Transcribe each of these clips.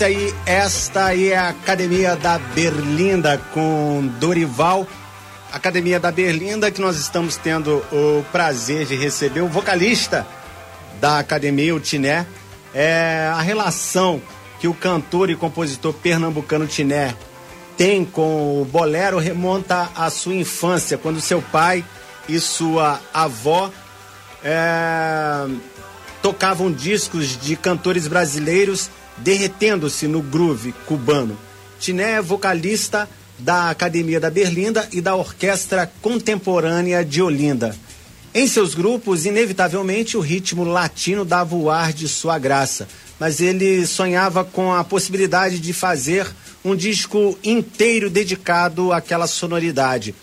Esse aí, esta aí é a Academia da Berlinda com Dorival. Academia da Berlinda que nós estamos tendo o prazer de receber o vocalista da academia, o Tiné. É a relação que o cantor e compositor pernambucano Tiné tem com o bolero remonta à sua infância, quando seu pai e sua avó é, tocavam discos de cantores brasileiros derretendo-se no groove cubano. Tiné é vocalista da Academia da Berlinda e da Orquestra Contemporânea de Olinda. Em seus grupos, inevitavelmente, o ritmo latino dava o ar de sua graça, mas ele sonhava com a possibilidade de fazer um disco inteiro dedicado àquela sonoridade.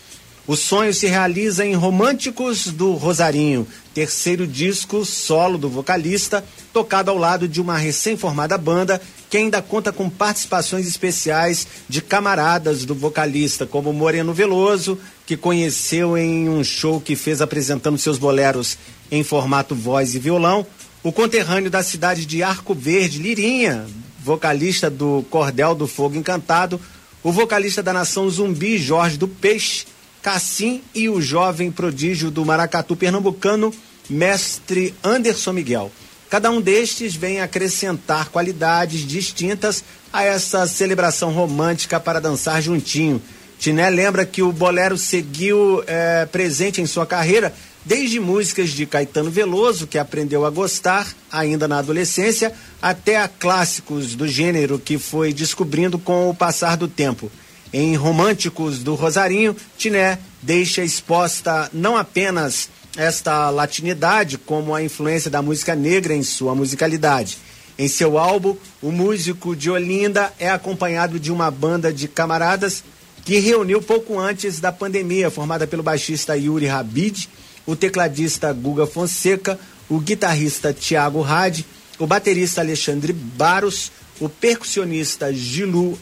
O sonho se realiza em Românticos do Rosarinho, terceiro disco solo do vocalista, tocado ao lado de uma recém-formada banda que ainda conta com participações especiais de camaradas do vocalista, como Moreno Veloso, que conheceu em um show que fez apresentando seus boleros em formato voz e violão, o conterrâneo da cidade de Arco Verde, Lirinha, vocalista do Cordel do Fogo Encantado, o vocalista da Nação Zumbi, Jorge do Peixe, Cassim e o jovem prodígio do maracatu pernambucano, mestre Anderson Miguel. Cada um destes vem acrescentar qualidades distintas a essa celebração romântica para dançar juntinho. Tiné lembra que o bolero seguiu é, presente em sua carreira desde músicas de Caetano Veloso, que aprendeu a gostar ainda na adolescência, até a clássicos do gênero que foi descobrindo com o passar do tempo. Em Românticos do Rosarinho, Tiné deixa exposta não apenas esta latinidade como a influência da música negra em sua musicalidade. Em seu álbum, o músico de Olinda é acompanhado de uma banda de camaradas que reuniu pouco antes da pandemia, formada pelo baixista Yuri Rabid, o tecladista Guga Fonseca, o guitarrista Tiago Hadi, o baterista Alexandre Baros, o percussionista Gilu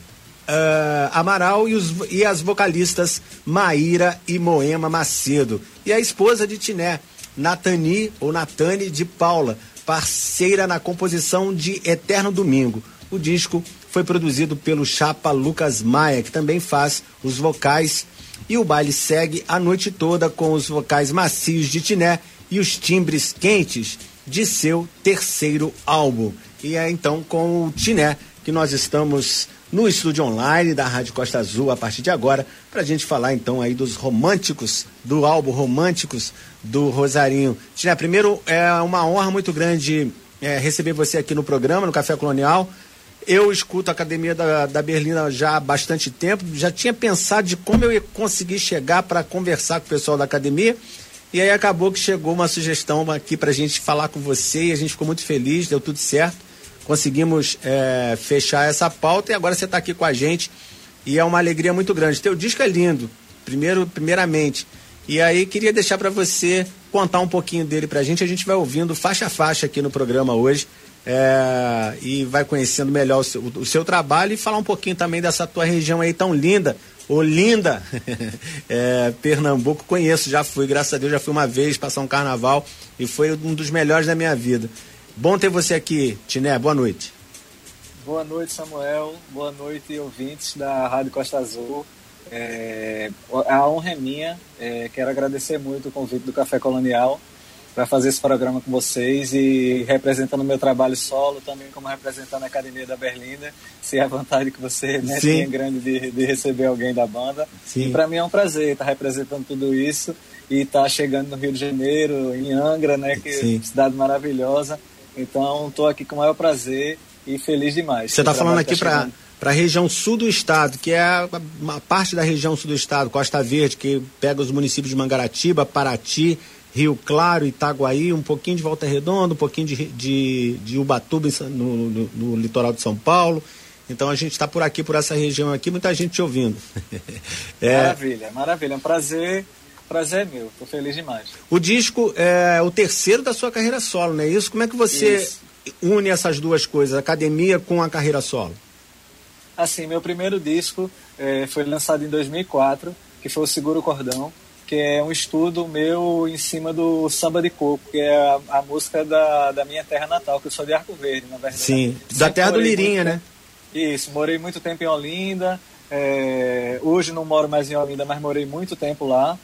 uh, Amaral e, os, e as vocalistas Maíra e Moema Macedo. E a esposa de Tiné, Natani ou Natane de Paula, parceira na composição de Eterno Domingo. O disco foi produzido pelo chapa Lucas Maia, que também faz os vocais. E o baile segue a noite toda com os vocais macios de Tiné e os timbres quentes de seu terceiro álbum. E é então com o Tiné que nós estamos no estúdio online da Rádio Costa Azul a partir de agora, para a gente falar então aí dos românticos, do álbum Românticos do Rosarinho. Tina, primeiro é uma honra muito grande é, receber você aqui no programa, no Café Colonial. Eu escuto a Academia da, da Berlina já há bastante tempo, já tinha pensado de como eu ia conseguir chegar para conversar com o pessoal da academia. E aí acabou que chegou uma sugestão aqui para a gente falar com você e a gente ficou muito feliz, deu tudo certo conseguimos é, fechar essa pauta e agora você está aqui com a gente e é uma alegria muito grande. Teu disco é lindo, primeiro, primeiramente. E aí queria deixar para você contar um pouquinho dele para a gente. A gente vai ouvindo faixa a faixa aqui no programa hoje é, e vai conhecendo melhor o seu, o seu, trabalho e falar um pouquinho também dessa tua região aí tão linda. Olinda, é, Pernambuco, conheço, já fui, graças a Deus já fui uma vez passar um carnaval e foi um dos melhores da minha vida. Bom ter você aqui, Tiné. Boa noite. Boa noite, Samuel. Boa noite, ouvintes da Rádio Costa Azul. É, a honra é minha. É, quero agradecer muito o convite do Café Colonial para fazer esse programa com vocês e representando o meu trabalho solo, também como representando a Academia da Berlinda. Se é a vontade que você né, tem grande de, de, receber alguém da banda. Sim. E para mim é um prazer estar representando tudo isso e estar chegando no Rio de Janeiro, em Angra, né, que Sim. cidade maravilhosa então, estou aqui com o maior prazer e feliz demais. Você está falando aqui para para a região sul do estado, que é uma parte da região sul do estado, Costa Verde, que pega os municípios de Mangaratiba, Paraty, Rio Claro, Itaguaí, um pouquinho de Volta Redonda, um pouquinho de, de, de Ubatuba no, no, no litoral de São Paulo. Então a gente está por aqui, por essa região aqui, muita gente te ouvindo. é... Maravilha, maravilha. É um prazer Prazer é meu, tô feliz demais. O disco é o terceiro da sua carreira solo, não é isso? Como é que você isso. une essas duas coisas, a academia com a carreira solo? Assim, meu primeiro disco é, foi lançado em 2004, que foi o Seguro Cordão, que é um estudo meu em cima do Samba de Coco, que é a, a música da, da minha terra natal, que eu sou de Arco Verde, na verdade. Sim, da terra do Lirinha, né? Isso, morei muito tempo em Olinda, é, hoje não moro mais em Olinda, mas morei muito tempo lá.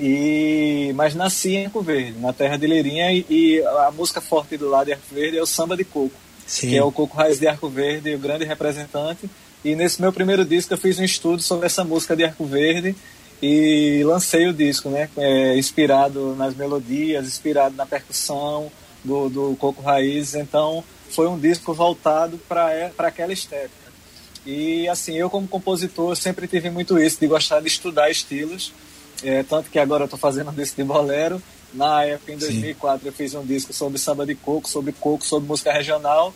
E, mas nasci em Arco Verde, na terra de Leirinha, e, e, a música forte do lado de Arco Verde é o samba de coco, Sim. que é o coco raiz de Arco Verde, o grande representante. E nesse meu primeiro disco eu fiz um estudo sobre essa música de Arco Verde e lancei o disco, né? É, inspirado nas melodias, inspirado na percussão do, do coco raiz. Então foi um disco voltado para aquela estética. E assim, eu como compositor sempre tive muito isso, de gostar de estudar estilos, é, tanto que agora eu estou fazendo um disco de bolero. Na época, em 2004, Sim. eu fiz um disco sobre samba de coco, sobre coco, sobre música regional.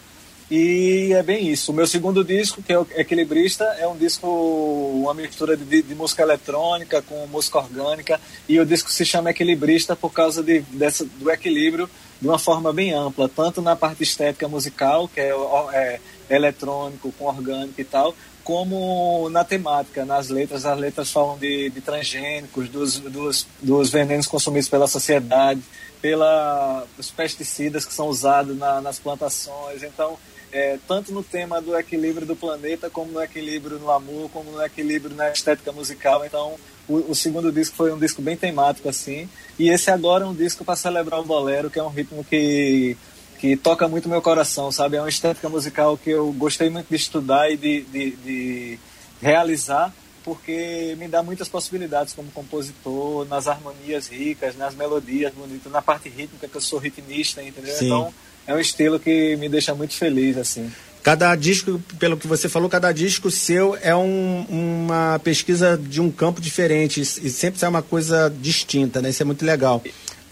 E é bem isso. O meu segundo disco, que é o Equilibrista, é um disco, uma mistura de, de, música eletrônica com música orgânica. E o disco se chama Equilibrista por causa de, dessa, do equilíbrio de uma forma bem ampla, tanto na parte estética musical, que é, é eletrônico, com orgânico e tal, como na temática, nas letras. As letras falam de, de transgênicos, dos, dos, dos venenos consumidos pela sociedade, pelos pesticidas que são usados na, nas plantações. Então, é, tanto no tema do equilíbrio do planeta, como no equilíbrio no amor, como no equilíbrio na estética musical. Então, o, o segundo disco foi um disco bem temático, assim. E esse agora é um disco para celebrar o bolero, que é um ritmo que que toca muito meu coração, sabe? É uma estética musical que eu gostei muito de estudar e de, de, de realizar, porque me dá muitas possibilidades como compositor, nas harmonias ricas, nas melodias bonitas, na parte rítmica, que eu sou ritmista, entendeu? Sim. Então, é um estilo que me deixa muito feliz, assim. Cada disco, pelo que você falou, cada disco seu é um, uma pesquisa de um campo diferente e sempre sai uma coisa distinta, né? Isso é muito legal.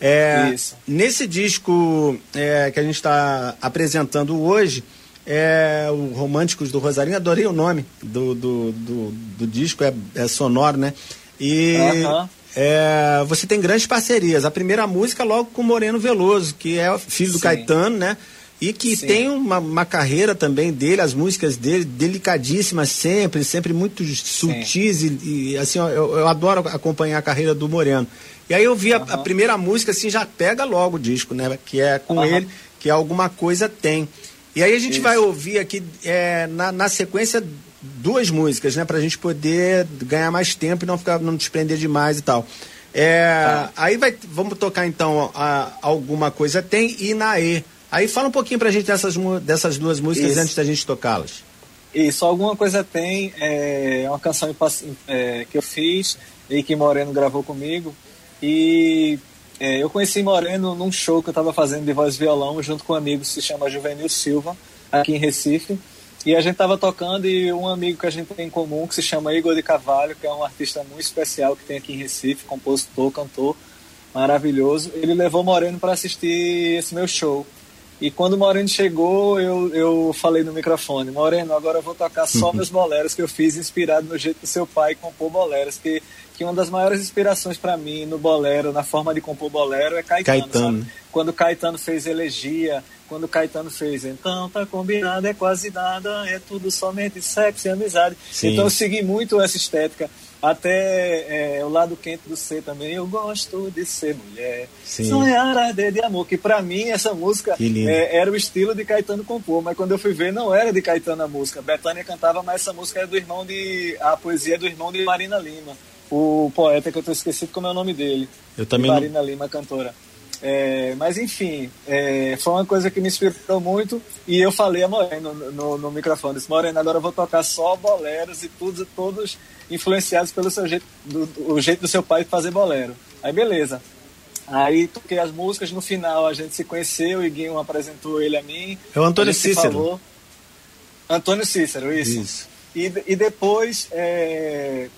É, Isso. Nesse disco é, que a gente está apresentando hoje, é o Românticos do Rosarinho, adorei o nome do, do, do, do disco, é, é, sonoro, né? E uh -huh. é, você tem grandes parcerias. A primeira música logo com Moreno Veloso, que é filho do Sim. Caetano, né? E que Sim. tem uma, uma, carreira também dele, as músicas dele, delicadíssimas sempre, sempre muito sutis e, e, assim, eu, eu adoro acompanhar a carreira do Moreno. E aí eu vi a, uhum. a, primeira música, assim, já pega logo o disco, né? Que é com uhum. ele, que é Alguma Coisa Tem. E aí a gente Isso. vai ouvir aqui, é, na, na sequência, duas músicas, né? Pra gente poder ganhar mais tempo e não ficar, não desprender demais e tal. É, tá. Aí vai, vamos tocar então a, Alguma Coisa Tem e Naê. Aí fala um pouquinho pra gente dessas, dessas duas músicas Isso. antes da gente tocá-las. Isso, Alguma Coisa Tem é uma canção é, que eu fiz e que Moreno gravou comigo. E é, eu conheci Moreno num show que eu estava fazendo de voz e violão junto com um amigo que se chama Juvenil Silva, aqui em Recife. E a gente estava tocando e um amigo que a gente tem em comum, que se chama Igor de Cavalho, que é um artista muito especial que tem aqui em Recife, compositor, cantor, maravilhoso. Ele levou Moreno para assistir esse meu show. E quando o Moreno chegou, eu, eu falei no microfone, Moreno, agora eu vou tocar só uhum. meus boleros que eu fiz inspirado no jeito do seu pai compor boleros, que que uma das maiores inspirações para mim no bolero, na forma de compor bolero, é Caetano. Caetano. Quando Caetano fez Elegia, quando Caetano fez Então tá combinado, é quase nada, é tudo somente sexo e amizade. Sim. Então eu segui muito essa estética. Até é, o lado quente do ser também, eu gosto de ser mulher. Sim. Sonhar arder de amor, que para mim essa música é, era o estilo de Caetano compor, mas quando eu fui ver não era de Caetano a música. Betânia cantava, mas essa música é do irmão de. A poesia é do irmão de Marina Lima o poeta que eu tô esquecido como é o nome dele. Eu também. Marina não... Lima, cantora. É, mas enfim, é, foi uma coisa que me inspirou muito e eu falei a Moreno no, no, no microfone, disse, Moreno, agora eu vou tocar só boleros e tudo, todos influenciados pelo seu jeito, do, o jeito do seu pai de fazer bolero. Aí beleza. Aí toquei as músicas, no final a gente se conheceu, o Iguinho apresentou ele a mim. É o Antônio Cícero. Falou. Antônio Cícero, isso. isso. E, e depois é,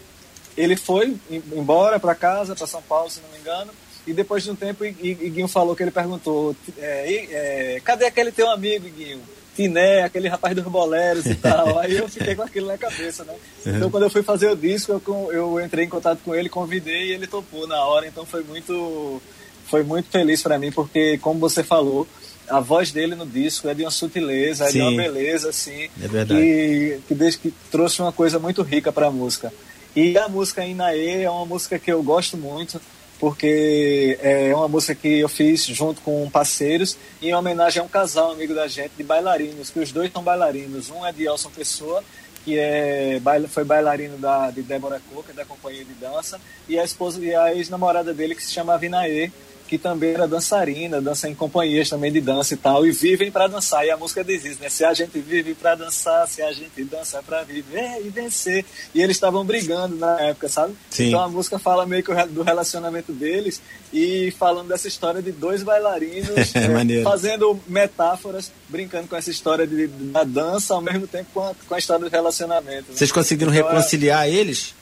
ele foi embora para casa, para São Paulo, se não me engano, e depois de um tempo, Iguinho falou que ele perguntou: é, é, cadê aquele teu amigo, Iguinho? Tiné, aquele rapaz dos boleros e tal. Aí eu fiquei com aquilo na cabeça, né? Uhum. Então, quando eu fui fazer o disco, eu, eu entrei em contato com ele, convidei e ele topou na hora. Então, foi muito, foi muito feliz para mim, porque, como você falou, a voz dele no disco é de uma sutileza, Sim. é de uma beleza, assim, é verdade. que, que, que trouxe uma coisa muito rica para a música. E a música Inaê é uma música que eu gosto muito, porque é uma música que eu fiz junto com parceiros em homenagem a um casal amigo da gente de bailarinos, que os dois são bailarinos. Um é de Elson Pessoa, que é, foi bailarino da, de Débora Coca, da companhia de dança, e a esposa e a ex-namorada dele, que se chama Vinaê, que também era dançarina, dança em companhias também de dança e tal, e vivem para dançar. E a música diz isso, né? Se a gente vive para dançar, se a gente dança para viver e vencer. E eles estavam brigando na época, sabe? Sim. Então a música fala meio que do relacionamento deles e falando dessa história de dois bailarinos é, fazendo metáforas, brincando com essa história de, da dança ao mesmo tempo com a, com a história do relacionamento. Né? Vocês conseguiram então, é reconciliar é... eles?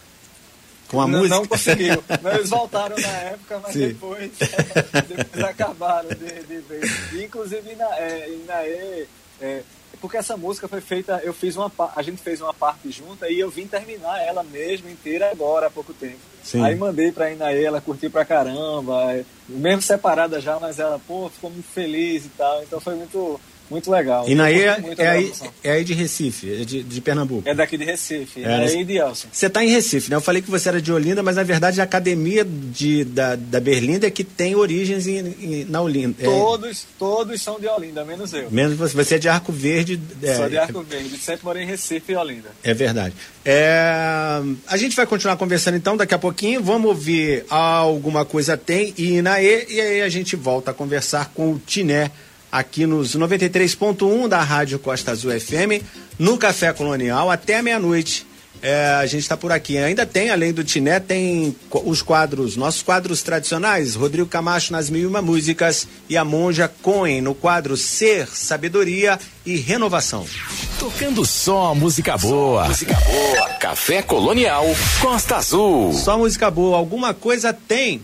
Com a não, música? Não conseguiu. Eles voltaram na época, mas depois, depois acabaram de, de ver. Inclusive, na, é, Inaê, é, porque essa música foi feita, eu fiz uma a gente fez uma parte junta e eu vim terminar ela mesmo inteira agora há pouco tempo. Sim. Aí mandei pra Inaê, ela curtiu pra caramba, mesmo separada já, mas ela, pô, ficou muito feliz e tal. Então foi muito muito legal. E Naê é, é, aí, é aí de Recife, é de, de Pernambuco. É daqui de Recife, é, aí de Elson. Você está em Recife, né? Eu falei que você era de Olinda, mas na verdade a academia de, da, da Berlinda é que tem origens em, em, na Olinda. É. Todos, todos são de Olinda, menos eu. Menos você, você é de Arco Verde. É, Sou de Arco Verde, sempre morei em Recife e Olinda. É verdade. É, a gente vai continuar conversando então daqui a pouquinho. Vamos ouvir Alguma Coisa Tem e Inaê, e aí a gente volta a conversar com o Tiné aqui nos 93.1 da Rádio Costa Azul FM, no Café Colonial, até meia-noite. É, a gente está por aqui. Ainda tem, além do Tiné, tem os quadros, nossos quadros tradicionais, Rodrigo Camacho nas mil e uma músicas e a Monja Cohen no quadro Ser, Sabedoria e Renovação. Tocando só música boa. Só música boa. Café Colonial Costa Azul. Só música boa. Alguma coisa tem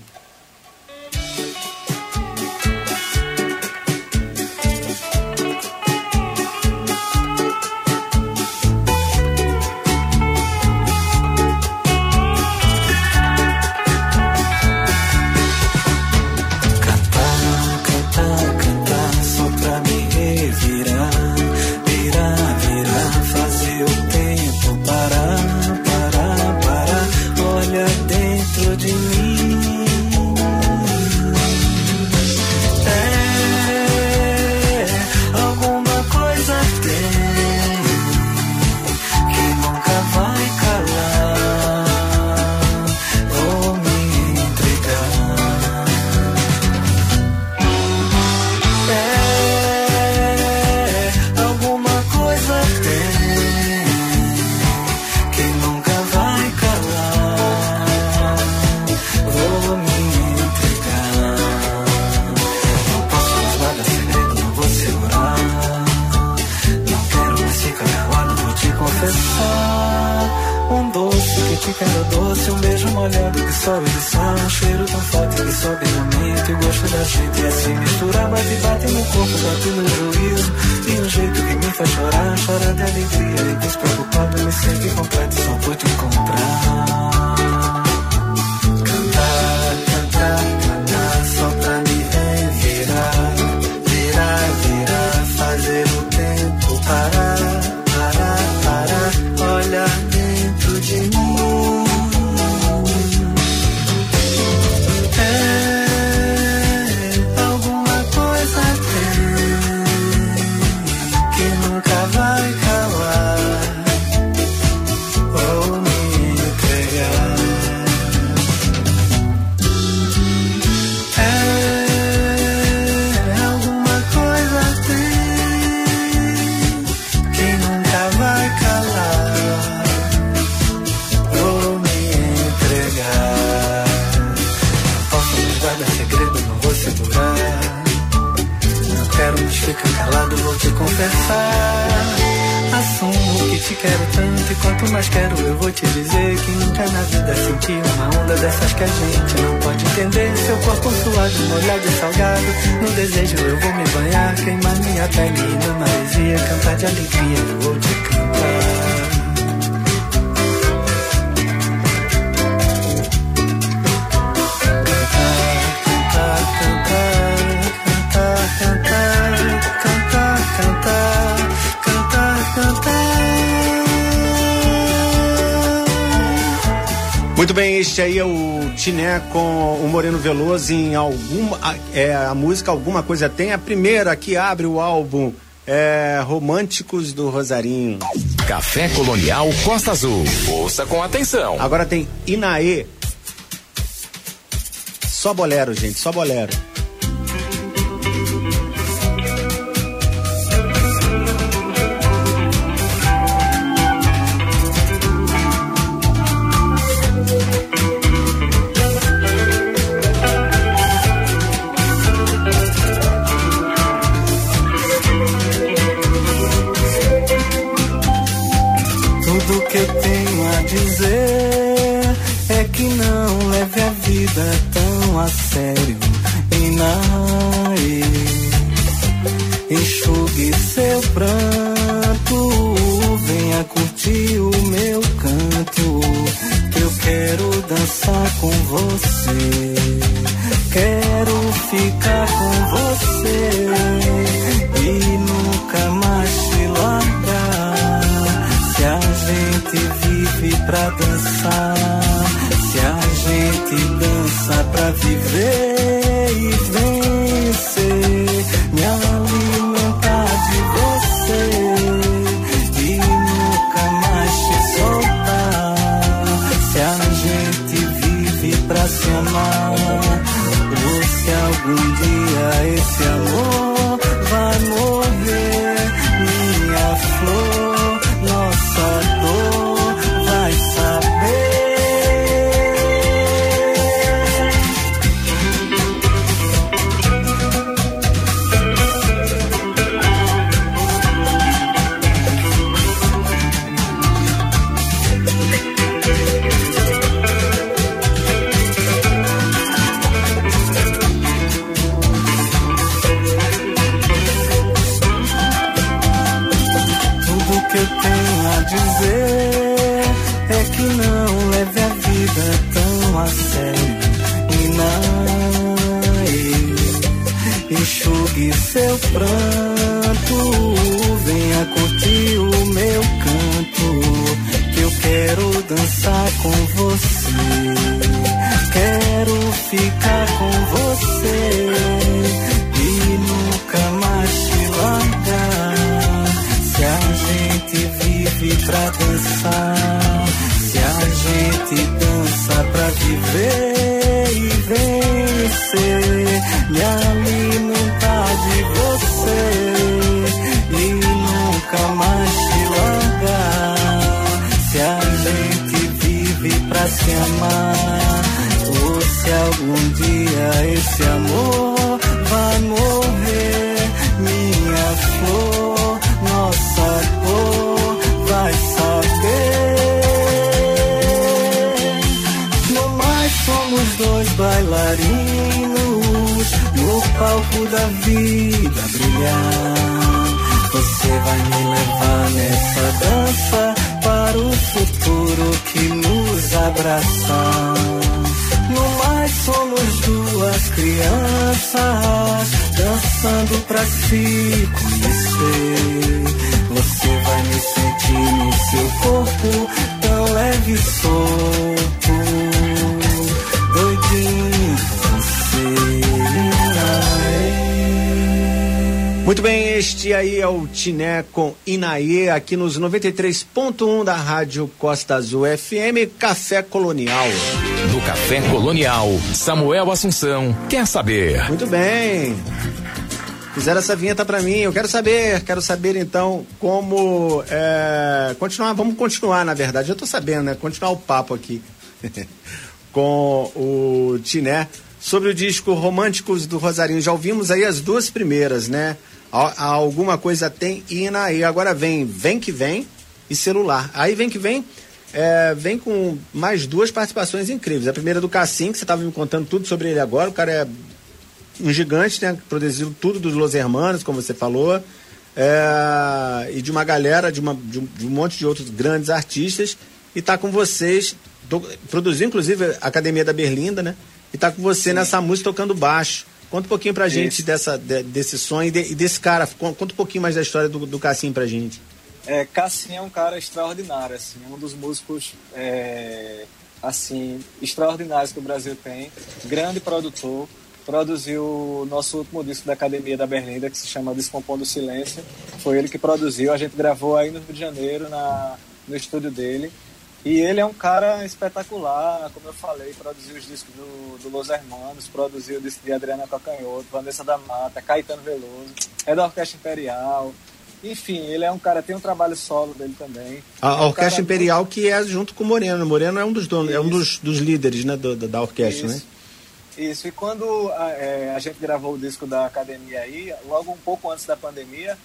sobe do som, um cheiro tão forte que sobe na mente. O gosto da gente é assim, misturar bate, bate no corpo, bate no juízo. E um jeito que me faz chorar, chora de alegria. E despreocupado, me sente completo, só vou te encontrar. love. Mas quero, eu vou te dizer que nunca na vida senti uma onda dessas que a gente não pode entender. Seu corpo suado, molhado e salgado, no desejo eu vou me banhar, queimar minha pele numa maresia, cantar de alegria, eu vou te cantar. Este aí é o Tiné com o Moreno Veloso em alguma. É, a música Alguma Coisa Tem, a primeira que abre o álbum é, Românticos do Rosarinho. Café Colonial Costa Azul. Ouça com atenção. Agora tem Inaê. Só bolero, gente, só bolero. Pra se amar, ou se algum dia esse amor vai morrer, minha flor, nossa enxugue se amar, ou se algum dia esse amor vai morrer, minha flor, nossa cor vai saber. No mais somos dois bailarinos no palco da vida brilhar. Você vai me levar nessa dança para o futuro que abraçar. No mais somos duas crianças dançando pra se conhecer. Você vai me sentir no seu corpo tão leve e solto, este aí é o Tiné com Inaê, aqui nos 93.1 da Rádio Costa Azul FM, Café Colonial. No Café Colonial, Samuel Assunção quer saber. Muito bem. Fizeram essa vinheta pra mim. Eu quero saber, quero saber então como é, continuar. Vamos continuar, na verdade. Eu tô sabendo, né? Continuar o papo aqui com o Tiné sobre o disco Românticos do Rosarinho. Já ouvimos aí as duas primeiras, né? Alguma coisa tem Ina e agora vem Vem que Vem e Celular. Aí vem que vem. é, vem com mais duas participações incríveis. A primeira do Cassim, que você estava me contando tudo sobre ele agora. O cara é um gigante, né? Produziu tudo dos Los Hermanos, como você falou. É, e de uma galera, de, uma, de, um, de um monte de outros grandes artistas. E tá com vocês, do, produziu inclusive a Academia da Berlinda, né? E tá com você nessa música tocando baixo. Conta um pouquinho pra gente dessa, de- desse sonho e, de- desse cara. Con- Conta um pouquinho mais da história do, do Cassim pra gente. É, Cassim é um cara extraordinário, assim, um dos músicos é, assim extraordinários que o Brasil tem. Grande produtor, produziu o nosso último disco da Academia da Berlinda, que se chama Descompondo o Silêncio. Foi ele que produziu, a gente gravou aí no Rio de Janeiro, na, no estúdio dele. E ele é um cara espetacular, como eu falei, produziu os discos do, do Los Hermanos, produziu o disco de Adriana Calcanhoto, Vanessa da Mata, Caetano Veloso, é da Orquestra Imperial. Enfim, ele é um cara, tem um trabalho solo dele também. A, É um Orquestra cara Imperial, que é junto com o Moreno. Moreno é um dos donos, é um Isso. dos, dos líderes né, do- da, orquestra, né? Isso. Isso, e quando a, é, a gente gravou o disco da academia aí, logo um pouco antes da pandemia,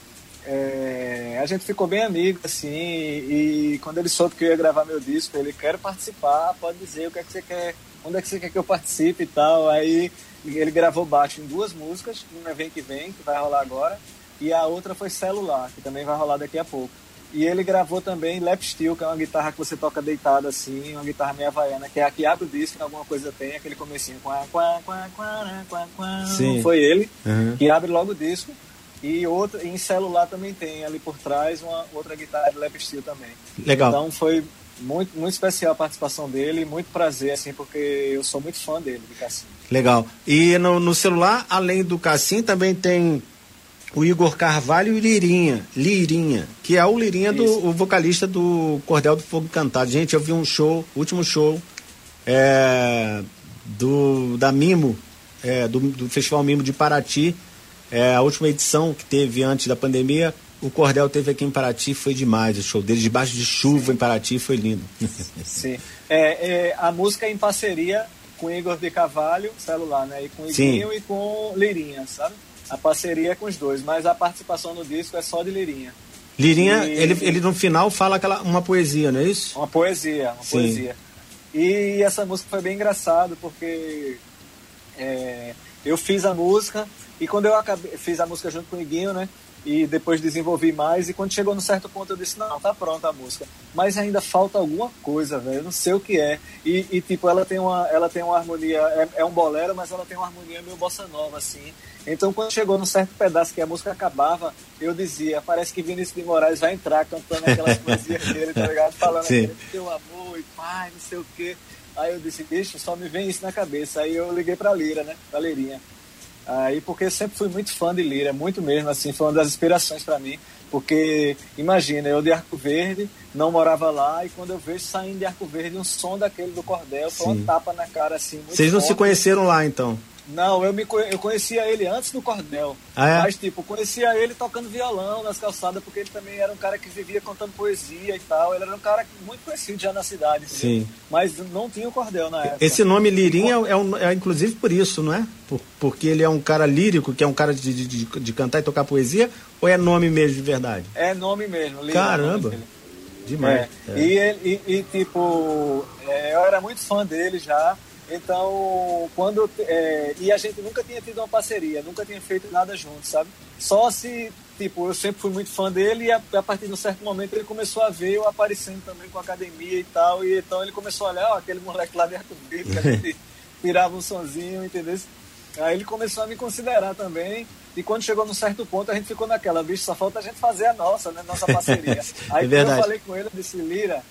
é, a gente ficou bem amigo, assim, e quando ele soube que eu ia gravar meu disco, ele quer participar, pode dizer o que é que você quer, onde é que você quer que eu participe e tal. Aí ele gravou baixo em duas músicas, uma Vem Que Vem, que vai rolar agora, e a outra foi Celular, que também vai rolar daqui a pouco. E ele gravou também Lap Steel, que é uma guitarra que você toca deitado assim, uma guitarra meio havaiana, que é a que abre o disco, alguma coisa tem, aquele comecinho. Quá, quá, quá, quá, quá, quá. Sim. Foi ele Uhum. que abre logo o disco. E outra, em celular também tem ali por trás uma outra guitarra de lap steel também. Legal. Então foi muito, muito especial a participação dele, muito prazer, assim, porque eu sou muito fã dele, de Cassim. Legal. E no, no celular, além do Cassim, também tem o Igor Carvalho e o Lirinha. Lirinha, que é o Lirinha, do, o vocalista do Cordel do Fogo Cantado. Gente, eu vi um show, último show, é, do, da Mimo, é, do, do Festival Mimo de Paraty. É, a última edição que teve antes da pandemia, o Cordel teve aqui em Paraty, foi demais o show dele, debaixo de chuva em Paraty, foi lindo. Sim. É, é, a música é em parceria com Igor de Cavalho, celular, né? E com Sim. Iguinho e com Lirinha, sabe? A parceria é com os dois, mas a participação no disco é só de Lirinha. Lirinha, E- ele, ele no final fala aquela, uma poesia, não é isso? Uma poesia, uma Sim. poesia. E essa música foi bem engraçado porque é, eu fiz a música e quando eu acabei, fiz a música junto com o Iguinho, né? E depois desenvolvi mais e quando chegou no certo ponto eu disse, não, tá pronta a música. Mas ainda falta alguma coisa, velho, eu não sei o que é. E, e, tipo, ela tem uma, ela tem uma harmonia, é, é um bolero, mas ela tem uma harmonia meio bossa nova, assim. Então quando chegou num certo pedaço que a música acabava, eu dizia, parece que Vinícius de Moraes vai entrar cantando aquelas poesias dele, tá ligado? Falando Sim. aquele teu amor e pai, não sei o quê. Aí eu disse, bicho, só me vem isso na cabeça. Aí eu liguei pra Lira, né? Pra Lirinha. Aí, porque eu sempre fui muito fã de Lira, muito mesmo, assim, foi uma das inspirações pra mim. Porque, imagina, eu de Arco Verde, não morava lá, e quando eu vejo saindo de Arco Verde um som daquele do cordel, foi Sim. um tapa na cara, assim, Vocês não se forte. conheceram lá, então? Não, eu, me, eu conhecia ele antes do cordel. Ah, é? Mas, tipo, conhecia ele tocando violão nas calçadas, porque ele também era um cara que vivia contando poesia e tal. Ele era um cara muito conhecido já na cidade? Sim. Mas não tinha o cordel na época. Esse nome Lirinha é, um- é inclusive por isso, não é? Por- porque ele é um cara lírico, que é um cara de, de, de- cantar e tocar poesia, ou é nome mesmo de verdade? É nome mesmo. Lira é nome Caramba! dele. Demais. É. É. E, ele- e, e, tipo, é, eu era muito fã dele já. Então, quando. é, e a gente nunca tinha tido uma parceria, nunca tinha feito nada junto, sabe? Só se, tipo, eu sempre fui muito fã dele e a, a partir de um certo momento ele começou a ver eu aparecendo também com a academia e tal. E então ele começou a olhar, ó, aquele moleque lá de Arco Verde, que a gente tirava um sonzinho, entendeu? Aí ele começou a me considerar também. E quando chegou num certo ponto, a gente ficou naquela, bicho, só falta a gente fazer a nossa, né? Nossa parceria. É Aí quando verdade. eu falei com ele, eu disse, Lira,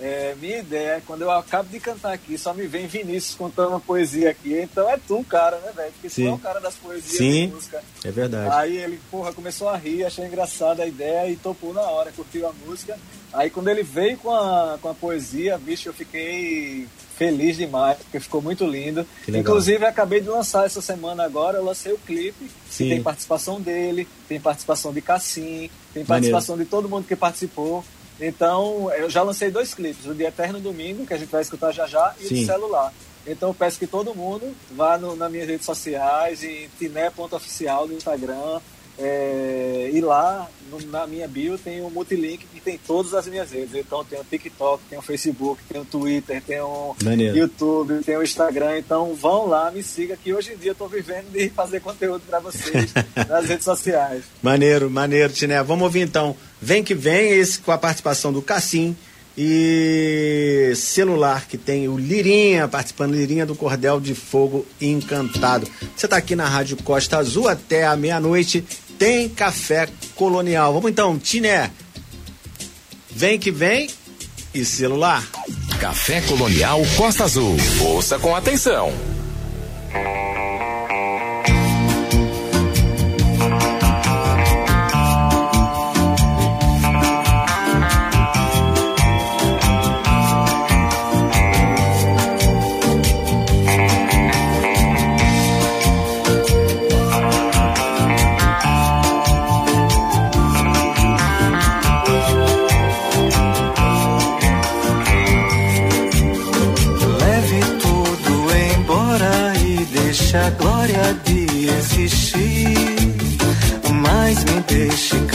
é, minha ideia é quando eu acabo de cantar aqui, só me vem Vinícius contando uma poesia aqui. Então é tu, cara, né, velho? Porque Sim. tu é o cara das poesias Sim. de música. É verdade. Aí ele, porra, começou a rir, achou engraçada a ideia e topou na hora, curtiu a música. Aí quando ele veio com a, com a poesia, bicho, eu fiquei feliz demais, porque ficou muito lindo. Inclusive, acabei de lançar essa semana agora, eu lancei o clipe, tem participação dele, tem participação de Cassim, tem Maneiro. participação de todo mundo que participou. Então, eu já lancei dois clipes, o de Eterno Domingo, que a gente vai escutar já já, e o Sim. de celular. Então eu peço que todo mundo vá no, nas minhas redes sociais, em tiné.oficial no Instagram, é, e lá no- na minha bio tem um multilink que tem todas as minhas redes. Então tem o TikTok, tem o Facebook, tem o Twitter, tem o. YouTube, tem o Instagram. Então vão lá, me siga, que hoje em dia eu tô vivendo de fazer conteúdo para vocês nas redes sociais. Maneiro, maneiro, Tiné. Vamos ouvir então. Vem que vem, esse com a participação do Cassim e celular que tem o Lirinha participando, Lirinha do Cordel de Fogo Encantado. Você está aqui na Rádio Costa Azul até a meia-noite. Tem café colonial. Vamos então, Tiné. Vem que vem e celular. Café Colonial Costa Azul. Ouça com atenção. Glória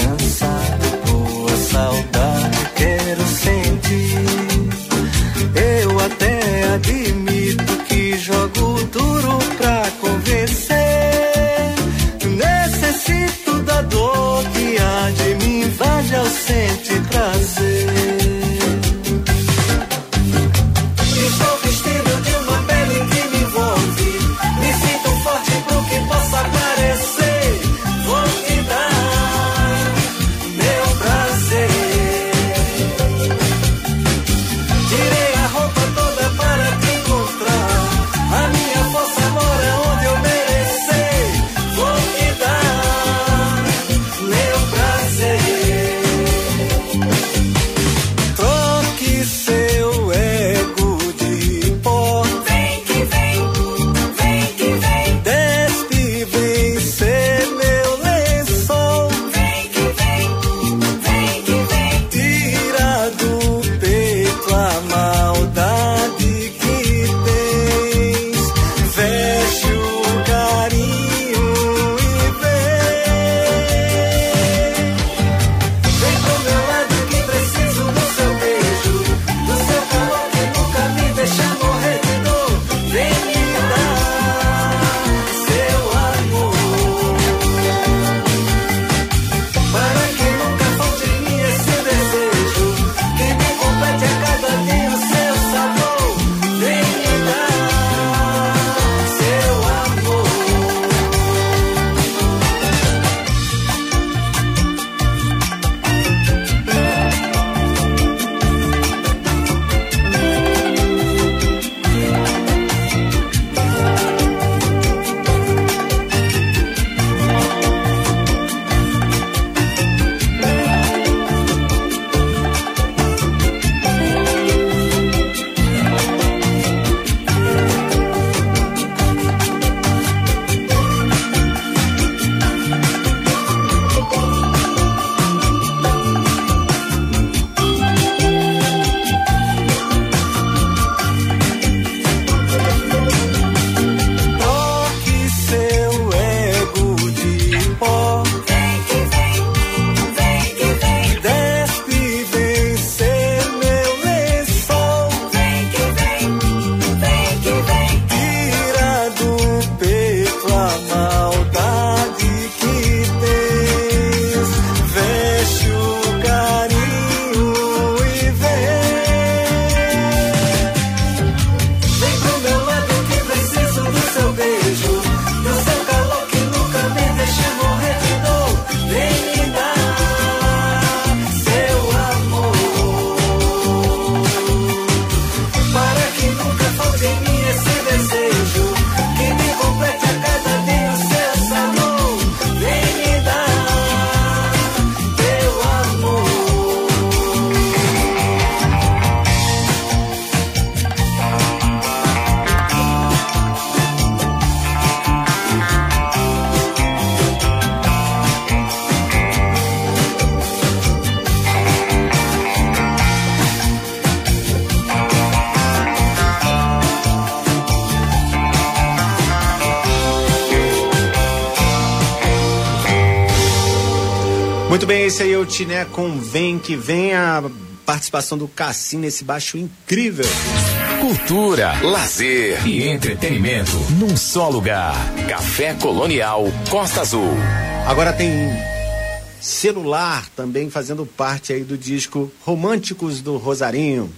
sequência eu é te né, convém que venha a participação do Cassim nesse baixo incrível. Cultura, lazer e entretenimento num só lugar. Café Colonial Costa Azul. Agora tem celular também fazendo parte aí do disco Românticos do Rosarinho.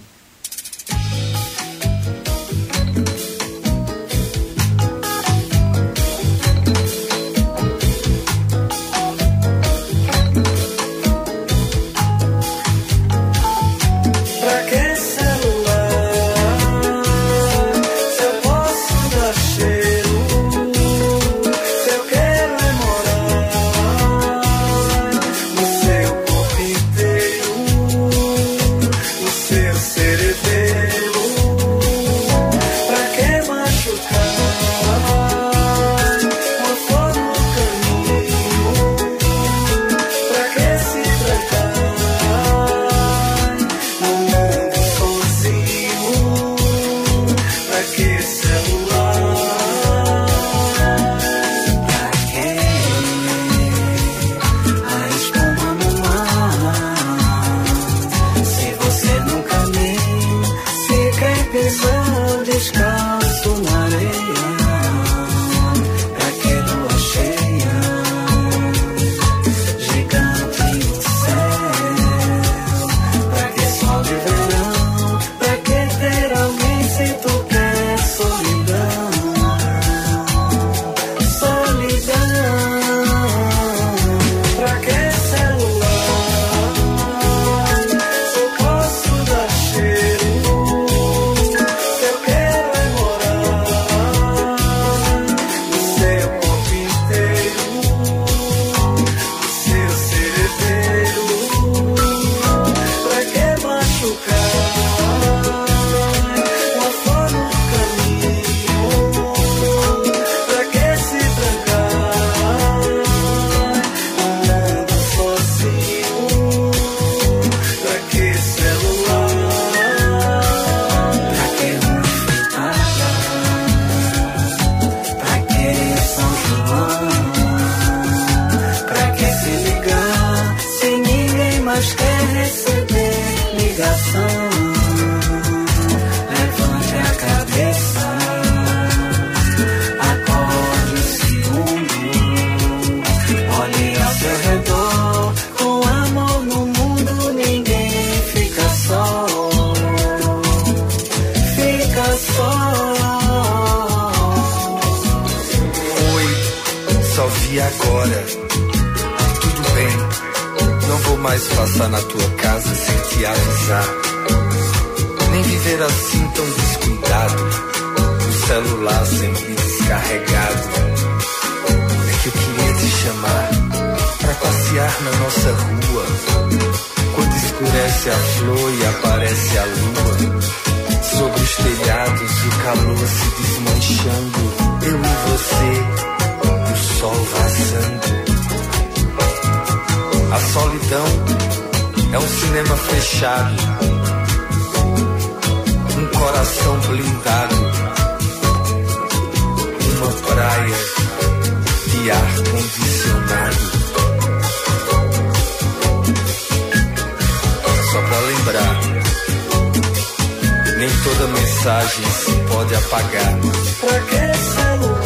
passar na tua casa sem te avisar. Nem viver assim tão descuidado, o celular sempre descarregado. É que eu queria te chamar pra passear na nossa rua. Quando escurece a flor e aparece a lua. Sobre os telhados, o calor se desmanchando. Eu e você, o sol vazando. A solidão é um cinema fechado, um coração blindado, uma praia de ar condicionado. Só pra lembrar, nem toda mensagem se pode apagar. Pra que?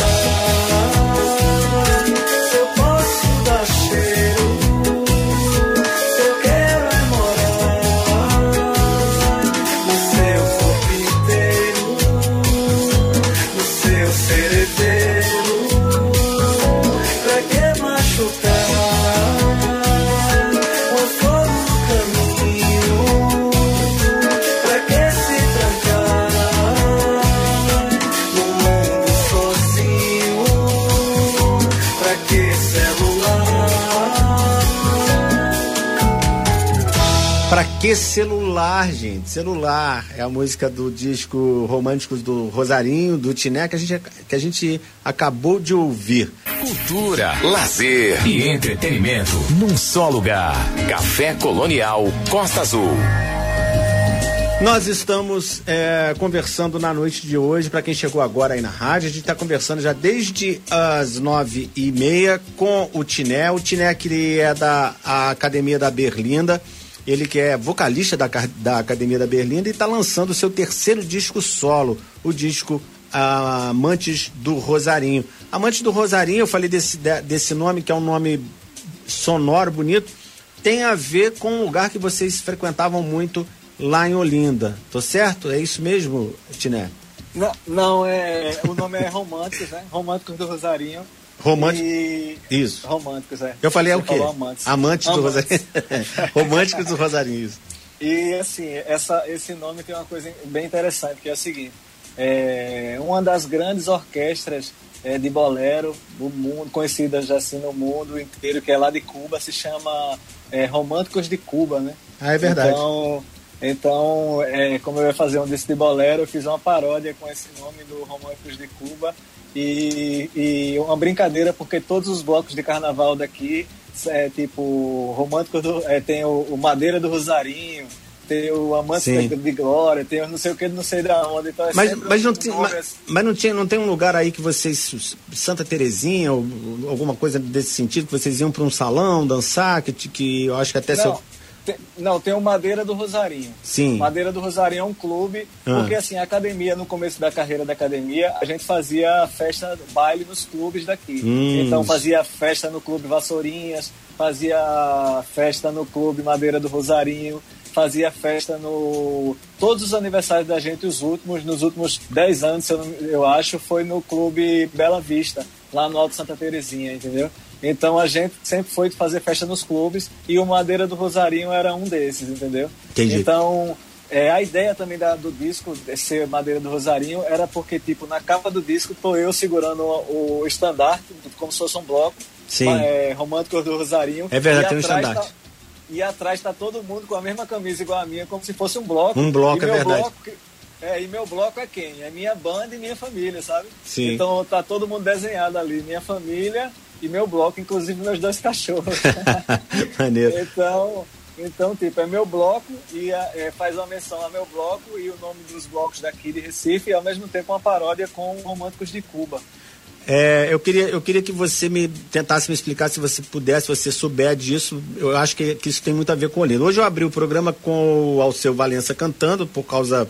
Que celular, gente. Celular é a música do disco Românticos do Rosarinho, do Tiné, que a gente, que a gente acabou de ouvir. Cultura, lazer e entretenimento num só lugar. Café Colonial Costa Azul. Nós estamos é, conversando na noite de hoje, para quem chegou agora aí na rádio, a gente está conversando já desde as nove e meia com o Tiné. O Tiné que ele é da Academia da Berlinda ele que é vocalista da, da Academia da Berlinda e está lançando o seu terceiro disco solo, o disco Amantes do Rosarinho. Amantes do Rosarinho, eu falei desse, desse nome, que é um nome sonoro, bonito, tem a ver com um lugar que vocês frequentavam muito lá em Olinda. Tô certo? É isso mesmo, Tiné? Não, não é, o nome é Românticos, né? Românticos do Rosarinho. Românticos. E... Isso. Românticos, é. Eu falei é o quê? Amantes. Amantes do Rosarinho. Românticos do Rosarinho, isso. E assim, essa, esse nome tem uma coisa bem interessante, que é o seguinte. É, uma das grandes orquestras é, de bolero do mundo, conhecidas assim no mundo inteiro, que é lá de Cuba, se chama é, Românticos de Cuba, né? Ah, é verdade. Então, então, é, como eu ia fazer um desse de bolero, eu fiz uma paródia com esse nome do Românticos de Cuba e, e uma brincadeira porque todos os blocos de carnaval daqui, é, tipo, Românticos do, é, tem o, o, Madeira do Rosarinho, tem o Amante de Glória, tem o não sei o que, não sei da onde. Então é mas, mas, não, tem, mas, assim. mas, não, tinha, não tem um lugar aí que vocês, Santa Terezinha, ou alguma coisa desse sentido, que vocês iam para um salão dançar, que, que eu acho que até não. seu tem, não, tem o Madeira do Rosarinho. Sim. Madeira do Rosarinho é um clube, ah. porque assim, a academia, no começo da carreira da academia, a gente fazia festa, baile nos clubes daqui. Hum. Então fazia festa no clube Vassourinhas, fazia festa no clube Madeira do Rosarinho, fazia festa no. Todos os aniversários da gente, os últimos, nos últimos 10 anos, eu, eu acho, foi no clube Bela Vista, lá no Alto Santa Terezinha, entendeu? Então a gente sempre foi fazer festa nos clubes e o Madeira do Rosarinho era um desses, entendeu? Entendi. Então é, a ideia também da, do disco, ser Madeira do Rosarinho, era porque, tipo, na capa do disco tô eu segurando o, o estandarte, como se fosse um bloco, Sim. É, romântico do Rosarinho. É verdade, tem um estandarte. Tá, e atrás tá todo mundo com a mesma camisa igual a minha, como se fosse um bloco. Um bloco, é verdade. Bloco, é, e meu bloco é quem? É minha banda e minha família, sabe? Sim. Então tá todo mundo desenhado ali, minha família e meu bloco, inclusive meus dois cachorros. Maneiro. Então, então, tipo, é meu bloco e é, faz uma menção a meu bloco e o nome dos blocos daqui de Recife e ao mesmo tempo uma paródia com Românticos de Cuba. É, eu, queria, eu queria que você me tentasse me explicar, se você pudesse, se você souber disso. Eu acho que, que isso tem muito a ver com o Olinda. Hoje eu abri o programa com o Alceu Valença cantando, por causa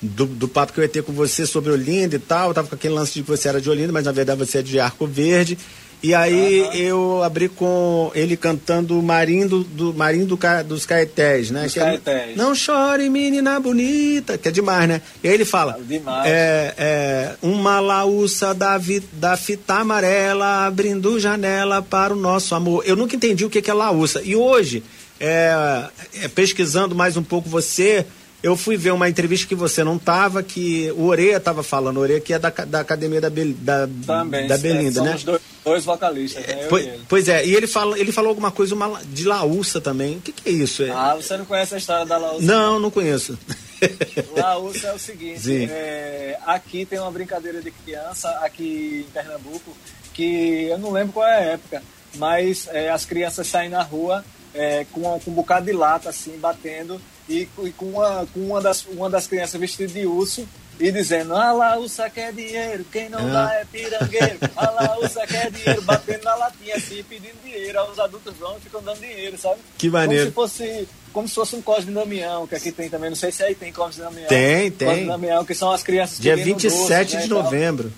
do, do papo que eu ia ter com você sobre Olinda e tal. Eu tava com aquele lance de que você era de Olinda, mas na verdade você é de Arco Verde. E aí uhum. eu abri com ele cantando Marinho do, Marinho do, dos Caetés, né? Dos que Caetés. É, Não chore, menina bonita, que é demais, né? E aí ele fala: demais. É, é, uma laúça da, vi, da fita amarela abrindo janela para o nosso amor. Eu nunca entendi o que, que é laúça. E hoje, é, é pesquisando mais um pouco você eu fui ver uma entrevista que você não estava, que o Oreia estava falando, o Oreia que é da, da academia da, Bel, da, Também, da Belinda, é, né? Dois, dois vocalistas, né? pois, pois, é, e ele, fala, ele falou alguma coisa uma, de Laúça também. O que, que é isso? Ah, você não conhece a história da Laúça? Não, não conheço. Laúça é o seguinte, é, aqui tem uma brincadeira de criança, aqui em Pernambuco, que eu não lembro qual é a época, mas é, as crianças saem na rua é, com, com um bocado de lata, assim, batendo e, e com, uma, com uma, das, uma das crianças vestida de urso e dizendo, ah lá, o saque é dinheiro, quem não ah. dá é pirangueiro, ah lá, o saque é dinheiro, batendo na latinha assim, pedindo dinheiro, aí os adultos vão e ficam dando dinheiro, sabe? Que maneiro. Como se fosse, como se fosse um Cosme Damião, que aqui tem também, não sei se aí tem Cosme Damião. Tem, tem. Cosme Damião, que são as crianças Dia 27 doce, né, de novembro.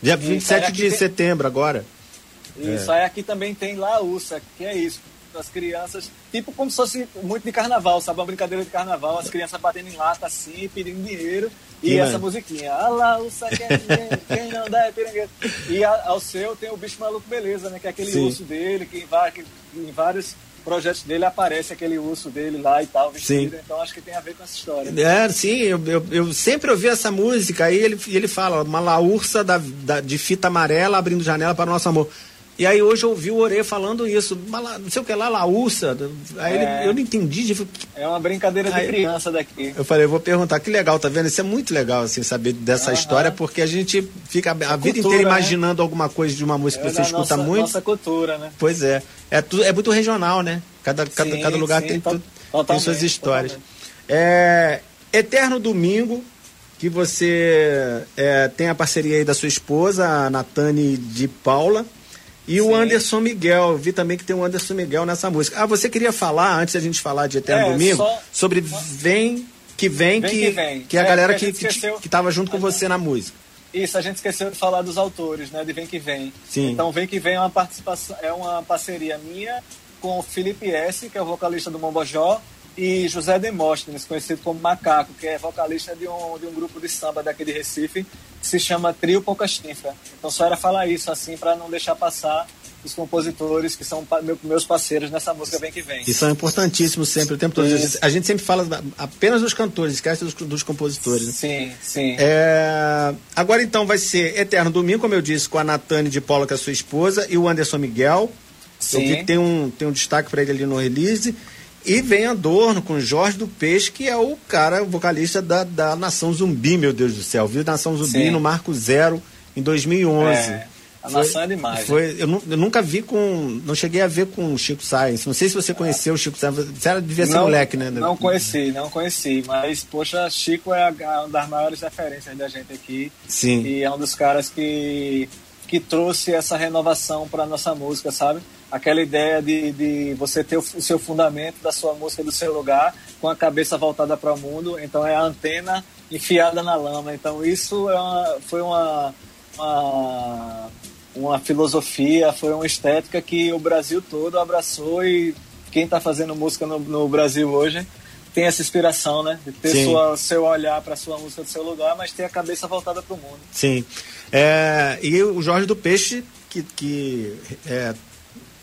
Dia 27 de tem... setembro agora. Isso, é. aí aqui também tem Laúça, que é isso as crianças, tipo como se fosse muito de carnaval, sabe? Uma brincadeira de carnaval, as crianças batendo em lata assim, pedindo dinheiro. E, essa mano. musiquinha, alá, o saque é quem não dá é pirangueiro. E a, ao seu tem o bicho maluco beleza, né? Que é aquele sim. urso dele, que em, que em vários projetos dele aparece aquele urso dele lá e tal, vestido. Sim. Então acho que tem a ver com essa história. É, sim, eu, eu, eu sempre ouvi essa música, aí ele, ele fala, uma laursa da, da, de fita amarela abrindo janela para o nosso amor. E aí hoje eu ouvi o Ore falando isso, não sei o que lá, laúça. Aí é, ele, eu não entendi. De... É uma brincadeira de criança daqui. Eu falei, eu vou perguntar, que legal, tá vendo? Isso é muito legal, assim, saber dessa história, porque a gente fica a, a vida cultura, inteira né? imaginando alguma coisa de uma música é que você escuta nossa, muito. Nossa cultura, né? Pois é. É, tu, é muito regional, né? Cada, cada, sim, cada lugar sim, tem, to, tem suas histórias. É, Eterno Domingo, que você é, tem a parceria aí da sua esposa, a Natane de Paula. E Sim. o Anderson Miguel, vi também que tem o Anderson Miguel nessa música. Ah, você queria falar, antes da gente falar de Eterno é, Domingo, só... sobre Vem que Vem, vem que, que, vem. que é a galera que, a que, esqueceu... que tava junto com você na música. Isso, a gente esqueceu de falar dos autores, né? De Vem Que Vem. Sim. Então, Vem Que Vem é uma participação, é uma parceria minha com o Felipe S., que é o vocalista do Mombojó, e José Demóstenes, conhecido como Macaco, que é vocalista de um, de um grupo de samba daqui de Recife, que se chama Trio Pouca Chifra. Então só era falar isso, assim, para não deixar passar os compositores que são meus parceiros nessa música Vem Que Vem. E são importantíssimos sempre, o tempo todo. A gente sempre fala apenas dos cantores, esquece dos, dos compositores. Sim, sim. É... Agora então vai ser Eterno Domingo, como eu disse, com a Natane de Paula, que é a sua esposa, e o Anderson Miguel. Sim. Eu vi que tem um, tem um destaque para ele ali no release. E vem Adorno com Jorge do Peixe, que é o cara, o vocalista da, da Nação Zumbi, meu Deus do céu. Viu Nação Zumbi Sim. no Marco Zero em 2011. É, a foi, Nação é demais. Foi, eu, eu, nunca vi com. Não cheguei a ver com o Chico Sainz. Não sei se você conheceu o Chico Sainz. Você era, devia ser não, moleque, né? Não conheci, não conheci. Mas, poxa, Chico é uma das maiores referências da gente aqui. Sim. E é um dos caras que, que trouxe essa renovação para nossa música, sabe? Aquela ideia de, de você ter o, o, seu fundamento da sua música do seu lugar com a cabeça voltada para o mundo. Então é a antena enfiada na lama. Então isso é uma, foi uma, uma, uma filosofia foi uma estética que o Brasil todo abraçou. E quem está fazendo música no, no, Brasil hoje tem essa inspiração né? De ter sua, seu olhar para sua música do seu lugar mas ter a cabeça voltada para o mundo. Sim. É, e o Jorge do Peixe que, que é,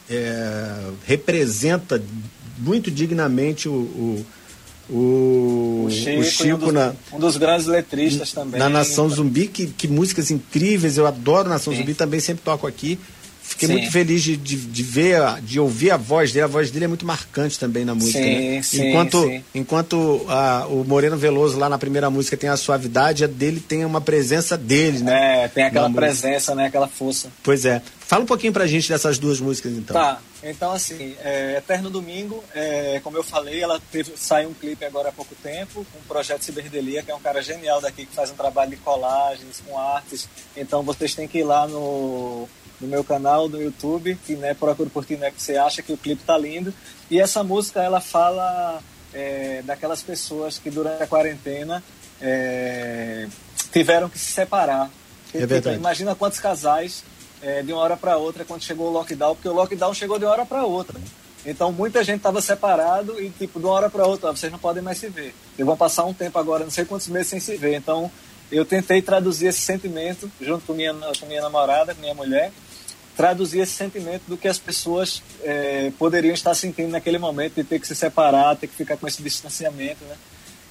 é, representa muito dignamente o, o, o, o Chico, o Chico um, dos, na, um dos grandes letristas também. Na Nação Zumbi, que, que músicas incríveis, eu adoro Nação Sim. Zumbi, também sempre toco aqui. Fiquei sim. muito feliz de, de, de, ver, de ouvir a voz dele. A voz dele é muito marcante também na música. Sim, né? sim, enquanto enquanto a, o Moreno Veloso lá na primeira música tem a suavidade, a dele tem uma presença dele, né? É, tem aquela presença, né? Aquela força. Pois é. Fala um pouquinho pra gente dessas duas músicas, então. Tá. Então, assim, é, Eterno Domingo, é, como eu falei, ela teve, saiu um clipe agora há pouco tempo, com o Projeto Ciberdelia, que é um cara genial daqui, que faz um trabalho de colagens, com artes. Então, vocês têm que ir lá no no meu canal do YouTube, que né, procura por ti, né, que você acha que o clipe tá lindo. E essa música ela fala é, daquelas pessoas que durante a quarentena é, tiveram que se separar. É verdade. Imagina quantos casais é, de uma hora para outra quando chegou o lockdown, porque o lockdown chegou de uma hora para outra. Então muita gente estava separado e tipo de uma hora para outra, vocês não podem mais se ver. E vão passar um tempo agora, não sei quantos meses sem se ver. Então eu tentei traduzir esse sentimento junto com minha, com minha namorada, com minha mulher, traduzir esse sentimento do que as pessoas é, poderiam estar sentindo naquele momento de ter que se separar, ter que ficar com esse distanciamento, né?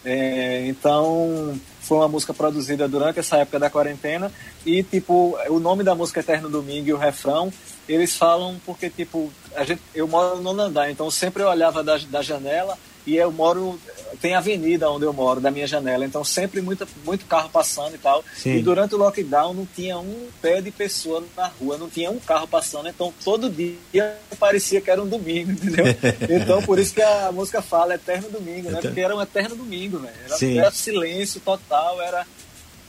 É, então foi uma música produzida durante essa época da quarentena e tipo o nome da música Eterno Domingo e o refrão eles falam porque tipo a gente, eu moro no andar então sempre eu olhava da, da janela e eu moro tem avenida onde eu moro da minha janela então sempre muito muito carro passando e tal. Sim. e durante o lockdown não tinha um pé de pessoa na rua não tinha um carro passando então todo dia parecia que era um domingo entendeu? Então por isso que a música fala eterno domingo né? Porque era um eterno domingo né era, era silêncio total era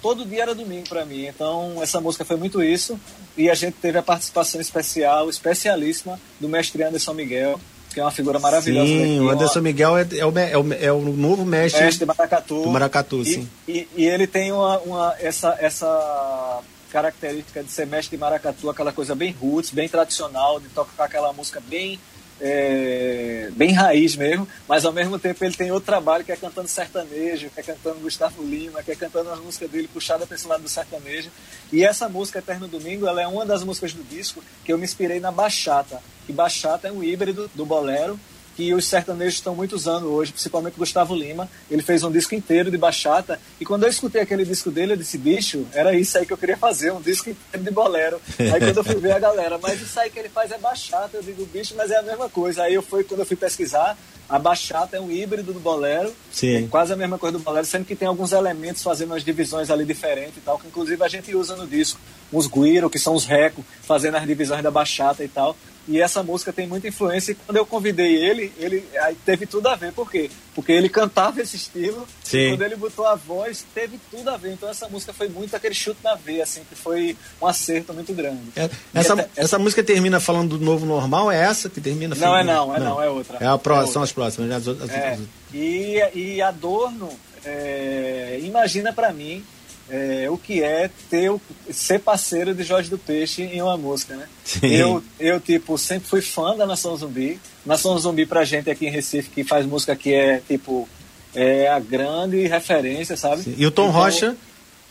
todo dia era domingo para mim. Então essa música foi muito isso. E a gente teve a participação especial especialíssima do mestre Anderson Miguel que é uma figura maravilhosa. Sim, o Anderson Miguel é, é, o, é, o, é o novo mestre, mestre Maracatu. do Maracatu. E, sim. E, e, ele tem uma, uma, essa, essa característica de ser mestre de maracatu, aquela coisa bem roots, bem tradicional, de tocar aquela música bem é, bem raiz mesmo, mas ao mesmo tempo ele tem outro trabalho que é cantando sertanejo, que é cantando Gustavo Lima, que é cantando as músicas dele puxada para esse lado do sertanejo. E essa música Eterno Domingo, ela é uma das músicas do disco que eu me inspirei na bachata. E bachata é um híbrido do bolero que os sertanejos estão muito usando hoje, principalmente Gustavo Lima. Ele fez um disco inteiro de bachata. E quando eu escutei aquele disco dele, eu disse, bicho, era isso aí que eu queria fazer, um disco inteiro de bolero. Aí quando eu fui ver a galera, mas isso aí que ele faz é bachata, eu digo, bicho, mas é a mesma coisa. Aí eu fui, quando eu fui pesquisar, A bachata é um híbrido do bolero, Sim. é quase a mesma coisa do bolero, sendo que tem alguns elementos fazendo umas divisões ali diferentes e tal, que inclusive a gente usa no disco. Uns guiro, que são os reco, fazendo as divisões da bachata e tal. E essa música tem muita influência. E quando eu convidei ele, ele teve tudo a ver. Por quê? Porque ele cantava esse estilo. Sim. Quando ele botou a voz, teve tudo a ver. Então essa música foi muito aquele chute na veia, assim, que foi um acerto muito grande. É, essa, até- essa música termina falando do novo normal? É essa que termina? Não, é não, é não, é outra. É a próxima, É são as próximas. né? As as É, outras- e, e Adorno, é, imagina pra mim é, o que é ter ser parceiro de Jorge do Peixe em uma música, né? Sim. Eu, eu, tipo, sempre fui fã da Nação Zumbi. Nação Zumbi pra gente aqui em Recife, que faz música que é, tipo, é a grande referência, sabe? Sim. E o Tom Então, Rocha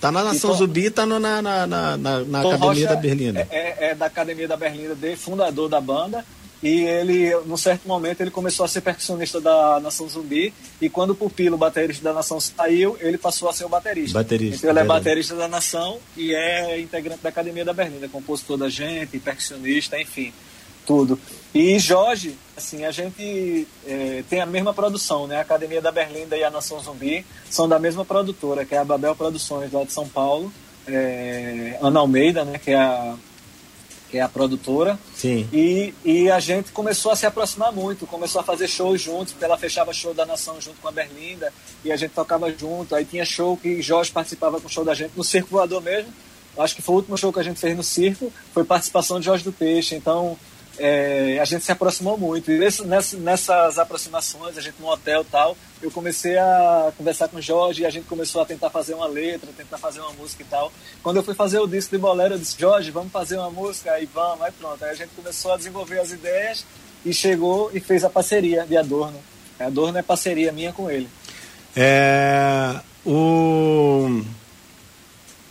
tá na Nação Tom- Zumbi, tá no- na, na, na, na- Academia Rocha da Berlinda. É, é- é da Academia da Berlinda, de, fundador da banda. E ele, num certo momento, ele começou a ser percussionista da Nação Zumbi. E quando o Pupilo, baterista da Nação, saiu, ele passou a ser o baterista. Baterista, Então ele é verdade. baterista da Nação e é integrante da Academia da Berlinda, compositor da gente, percussionista, enfim, tudo. E Jorge, assim, a gente é, tem a mesma produção, né? A Academia da Berlinda e a Nação Zumbi são da mesma produtora, que é a Babel Produções, lá de São Paulo. É, Ana Almeida, né? Que é a, que é a produtora. Sim. E, e a gente começou a se aproximar muito, começou a fazer shows juntos, porque ela fechava show da Nação junto com a Berlinda, e a gente tocava junto. Aí tinha show que Jorge participava com o show da gente no Circo Voador mesmo. Acho que foi o último show que a gente fez no circo, foi participação de Jorge do Peixe. Então é, a gente se aproximou muito. E nesse- nessa- nessas aproximações, a gente no hotel e tal, eu comecei a conversar com o Jorge e a gente começou a tentar fazer uma letra, tentar fazer uma música e tal. Quando eu fui fazer o disco de bolero, eu disse, Jorge, vamos fazer uma música? Aí vamos, aí pronto. Aí a gente começou a desenvolver as ideias e chegou e fez a parceria de Adorno. Adorno é parceria minha com ele. É, o...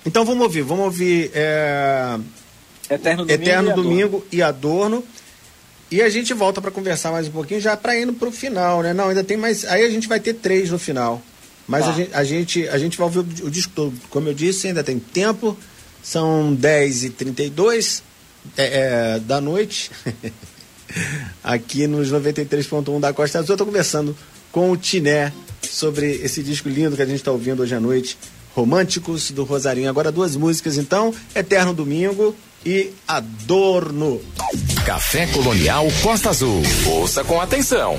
Então vamos ouvir, vamos ouvir é, Eterno Domingo. Eterno e Adorno. Domingo e Adorno. E a gente volta para conversar mais um pouquinho, já para indo para o final, né? Não, ainda tem mais. Aí a gente vai ter três no final. Mas Tá. a, gente, a, gente, a gente vai ouvir o, o disco todo. Como eu disse, ainda tem tempo. São 10h32 é, é, da noite. Aqui nos 93.1 da Costa Azul. Eu tô conversando com o Tiné sobre esse disco lindo que a gente está ouvindo hoje à noite. Românticos do Rosarinho. Agora duas músicas então, Eterno Domingo e Adorno. Café Colonial Costa Azul. Ouça com atenção.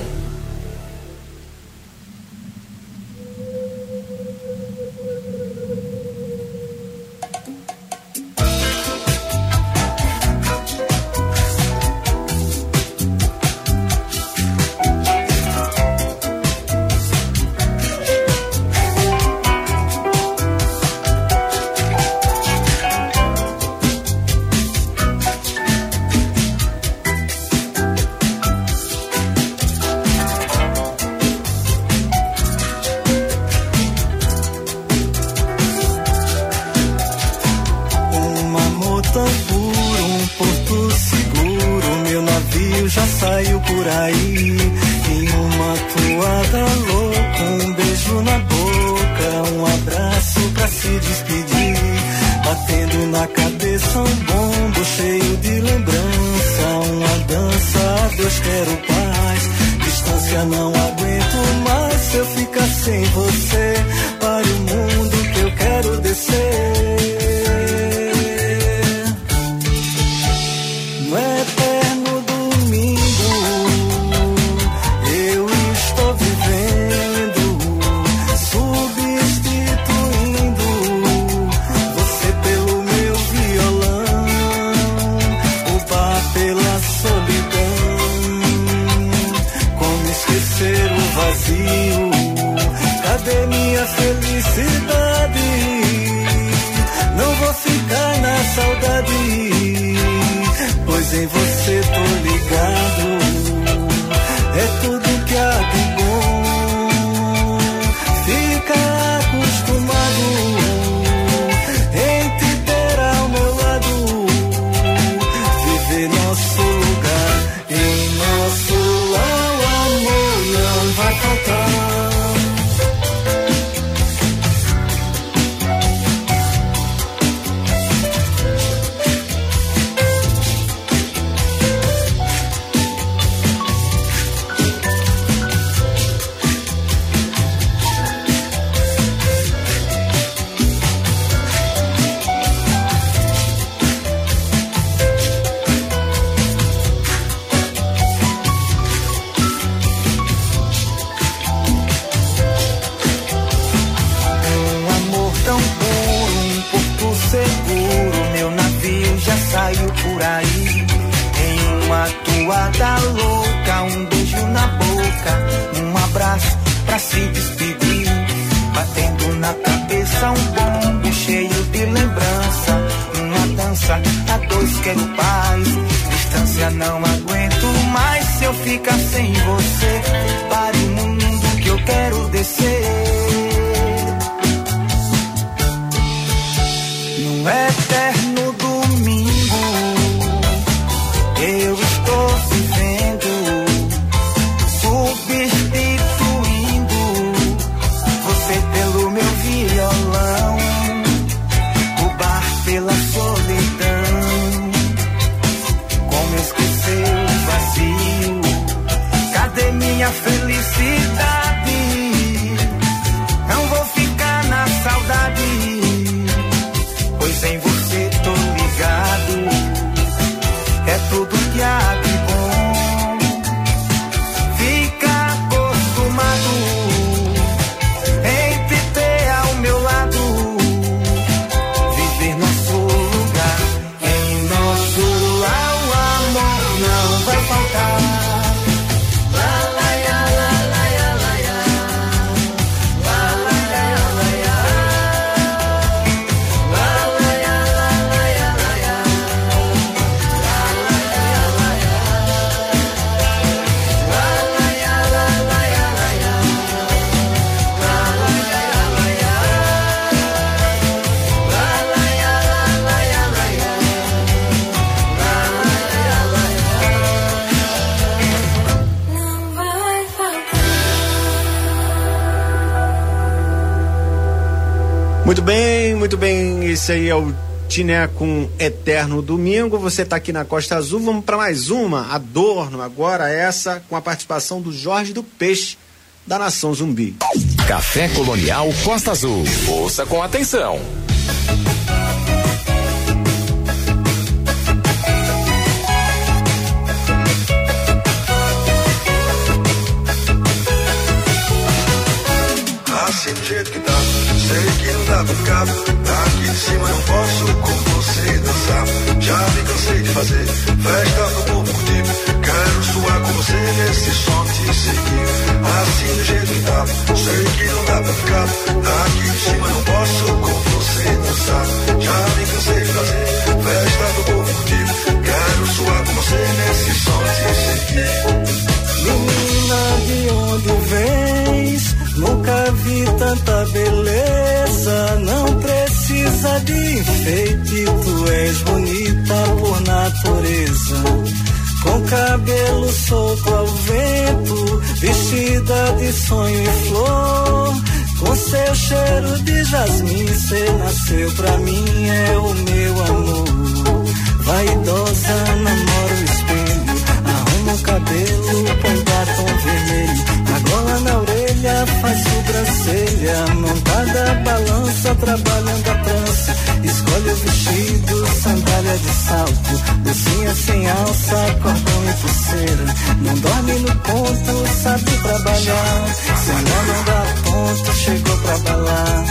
Esse aí é o Tiné com Eterno Domingo. Você está aqui na Costa Azul. Vamos para mais uma, Adorno. Agora essa com a participação do Jorge do Peixe, da Nação Zumbi. Café Colonial Costa Azul. Ouça com atenção. Assim do jeito que tá, sei que não dá pra ficar. De cima não posso com você dançar. Já me cansei de fazer festa pro povo curtir. Quero suar com você nesse som te seguir. Assim do jeito que tá, sei que não dá pra ficar. Aqui de cima não posso com você dançar. Já me cansei de fazer festa pro povo curtir. Quero suar com você nesse som te seguir. Menina, de onde vens? Nunca vi tanta beleza. Precisa de enfeite, tu és bonita por natureza. Com cabelo solto ao vento, vestida de sonho e flor. Com seu cheiro de jasmim, cê nasceu pra mim, é o meu amor. Vaidosa, namora o espelho, arruma o cabelo, põe batom vermelho. Faz sobrancelha, montada balança, trabalhando a trança. Escolhe o vestido, sandália de salto, docinha sem alça, cordão e pulseira. Não dorme no ponto, sabe trabalhar. Senão não dá ponto, chegou pra balar.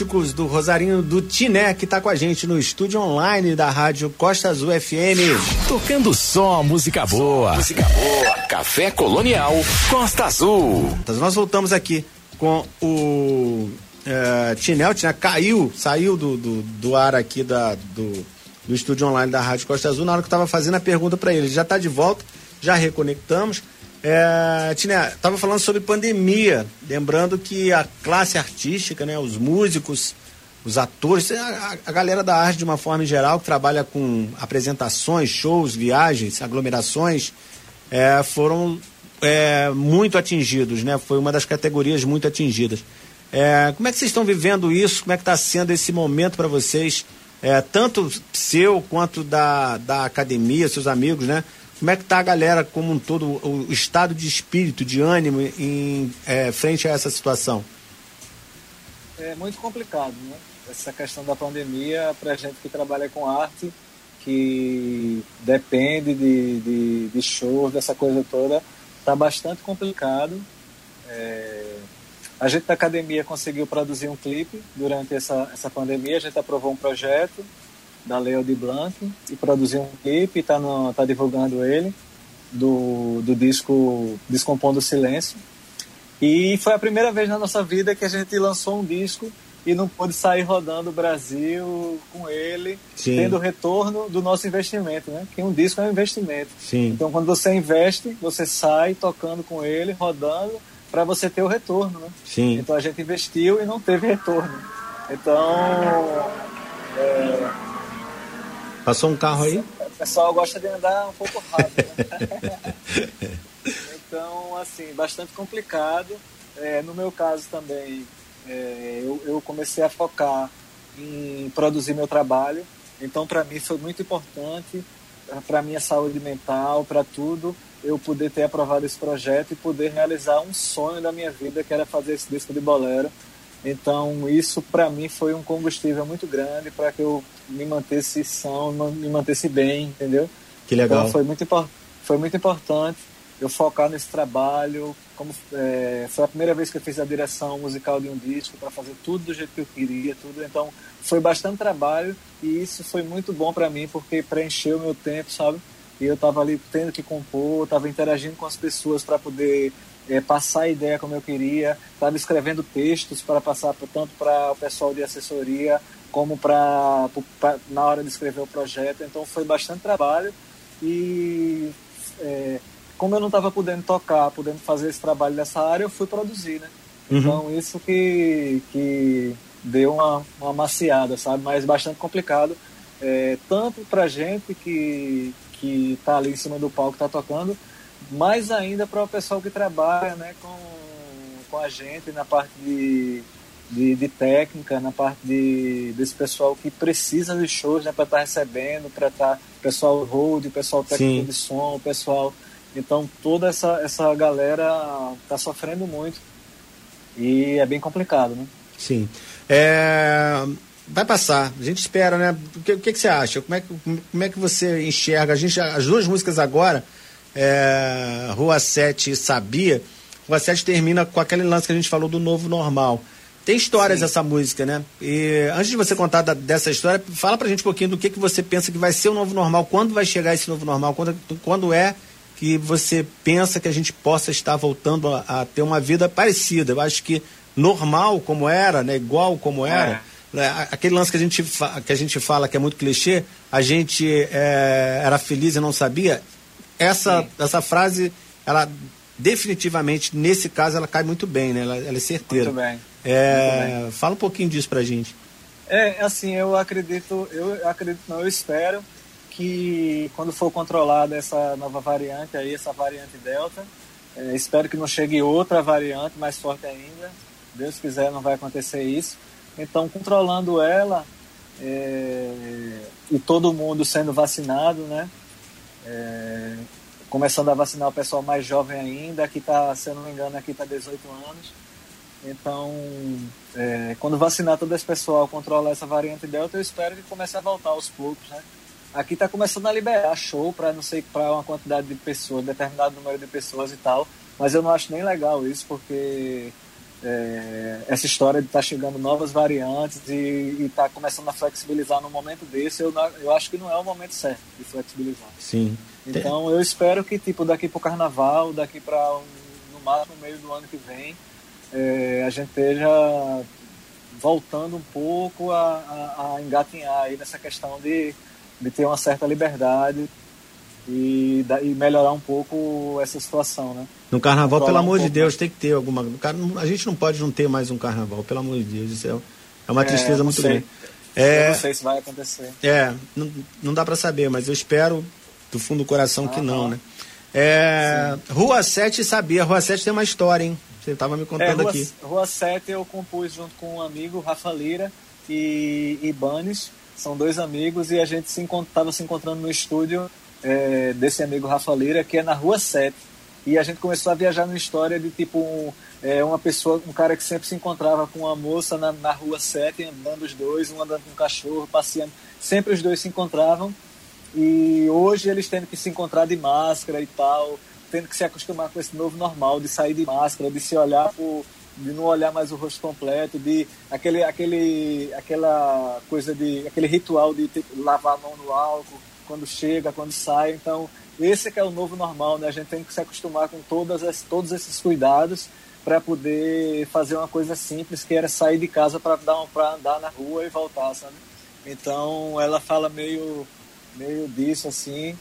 Disco Românticos do Rosarinho do Tiné, que está com a gente no estúdio online da Rádio Costa Azul FM. Tocando só música boa. Música boa. Café Colonial Costa Azul. Então, nós voltamos aqui com o é, Tinel. Tiné caiu, saiu do, do, do ar aqui da, do, do estúdio online da Rádio Costa Azul na hora que eu estava fazendo a pergunta para ele. Já está de volta, já reconectamos. É, estava falando sobre pandemia, lembrando que a classe artística, né, os músicos, os atores, a, a, galera da arte de uma forma geral, que trabalha com apresentações, shows, viagens, aglomerações, é, foram é, muito atingidos, né? Foi uma das categorias muito atingidas. É, como é que vocês estão vivendo isso? Como é que está sendo esse momento para vocês, é, tanto seu quanto da, da academia, seus amigos, né? Como é que está a galera como um todo, o, estado de espírito, de ânimo em é, frente a essa situação? É muito complicado, né? Essa questão da pandemia, para a gente que trabalha com arte, que depende de, de, de shows, dessa coisa toda, está bastante complicado. É... A gente da academia conseguiu produzir um clipe durante essa, essa pandemia, a gente aprovou um projeto da Leo de Blanc e produziu um clipe e está tá divulgando ele do, do disco Descompondo o Silêncio. E foi a primeira vez na nossa vida que a gente lançou um disco e não pôde sair rodando o Brasil com ele, Sim. tendo retorno do nosso investimento, né? Que um disco é um investimento. Sim. Então, quando você investe, você sai tocando com ele, rodando, para você ter o retorno, né? Sim. Então, a gente investiu e não teve retorno. Então, é, Passou um carro aí? O pessoal gosta de andar um pouco rápido. Né? então, assim, bastante complicado. É, no meu caso também, é, eu, eu, comecei a focar em produzir meu trabalho. Então, para mim, foi muito importante, para minha saúde mental, para tudo, eu poder ter aprovado esse projeto e poder realizar um sonho da minha vida, que era fazer esse disco de bolero. Então, isso para mim foi um combustível muito grande para que eu me mantesse são, me mantesse bem, entendeu? Que legal. Então, foi muito, foi muito importante eu focar nesse trabalho. Como é, foi a primeira vez que eu fiz a direção musical de um disco para fazer tudo do jeito que eu queria, tudo. Então, foi bastante trabalho e isso foi muito bom para mim porque preencheu meu tempo, sabe? E eu estava ali tendo que compor, estava interagindo com as pessoas para poder é, passar a ideia como eu queria, estava escrevendo textos para passar tanto para o pessoal de assessoria como para na hora de escrever o projeto. Então foi bastante trabalho e é, como eu não estava podendo tocar, podendo fazer esse trabalho nessa área, eu fui produzir, né? Uhum. Então isso que, que deu uma, uma maciada, sabe? Mas bastante complicado, é, tanto para gente que que está ali em cima do palco, está tocando, mais ainda para o pessoal que trabalha né, com, com a gente na parte de, de, de técnica, na parte de, desse pessoal que precisa de shows né, para estar tá recebendo, para estar tá, pessoal road, pessoal técnico Sim. de som, pessoal. Então toda essa, essa galera está sofrendo muito e é bem complicado, né? Sim. É, vai passar, a gente espera, né? O que, o que, que, você acha? Como é, que, como é que você enxerga? A gente, as duas músicas agora é, Rua 7 Sabia, Rua 7 termina com aquele lance que a gente falou do novo normal. Tem histórias Sim. essa música, né? E antes de você contar da, dessa história, fala pra gente um pouquinho do que, que você pensa que vai ser o novo normal, quando vai chegar esse novo normal, quando, quando é que você pensa que a gente possa estar voltando a, a ter uma vida parecida. Eu acho que normal como era, né? igual como era, é. aquele lance que a, gente que a gente fala que é muito clichê, a gente é, era feliz e não sabia, essa, essa frase, ela definitivamente, nesse caso, ela cai muito bem, né? Ela, ela é certeira. Muito bem. É, muito bem. Fala um pouquinho disso pra gente. É, assim, eu acredito, eu acredito, não, eu espero que quando for controlada essa nova variante aí, essa variante Delta, é, espero que não chegue outra variante mais forte ainda. Deus quiser, não vai acontecer isso. Então, controlando ela é, e todo mundo sendo vacinado, né? É, começando a vacinar o pessoal mais jovem ainda, que está, se eu não me engano, aqui está 18 anos. Então, é, quando vacinar todo esse pessoal, controlar essa variante Delta, eu espero que comece a voltar aos poucos, né? Aqui está começando a liberar show para não sei para uma quantidade de pessoas, determinado número de pessoas e tal, mas eu não acho nem legal isso porque é, essa história de estar tá chegando novas variantes e estar tá começando a flexibilizar no momento desse, eu, eu acho que não é o momento certo de flexibilizar. Sim. Então eu espero que tipo daqui para o carnaval, daqui para no máximo meio do ano que vem, é, a gente esteja voltando um pouco a, a, a engatinhar aí nessa questão de, de ter uma certa liberdade e, e melhorar um pouco essa situação, né? No carnaval, pelo amor um de Deus, tem que ter alguma. A gente não pode não ter mais um carnaval, pelo amor de Deus. Isso é, é uma tristeza é, muito sei. grande. É, eu não sei se vai acontecer. É, não, não dá para saber, mas eu espero do fundo do coração ah, que não, né? É, Rua 7 sabia, Rua 7 tem uma história, hein? Você estava me contando é, Rua, aqui. Rua 7 eu compus junto com um amigo, Rafa Lira e, e Banes, são dois amigos, e a gente se estava se encontrando no estúdio é, desse amigo Rafa Lira, que é na Rua 7. E a gente começou a viajar numa história de tipo um, é, uma pessoa, um cara que sempre se encontrava com uma moça na, na Rua 7, andando os dois, um andando com um cachorro, passeando. Sempre os dois se encontravam. E hoje eles tendo que se encontrar de máscara e tal, tendo que se acostumar com esse novo normal de sair de máscara, de se olhar por, de não olhar mais o rosto completo, de aquele, aquele, aquela coisa de, aquele ritual de ter, lavar a mão no álcool quando chega, quando sai. Então, esse que é o novo normal, né? A gente tem que se acostumar com todas as, todos esses cuidados para poder fazer uma coisa simples, que era sair de casa para dar para andar na rua e voltar, sabe? Então, ela fala meio meio disso assim,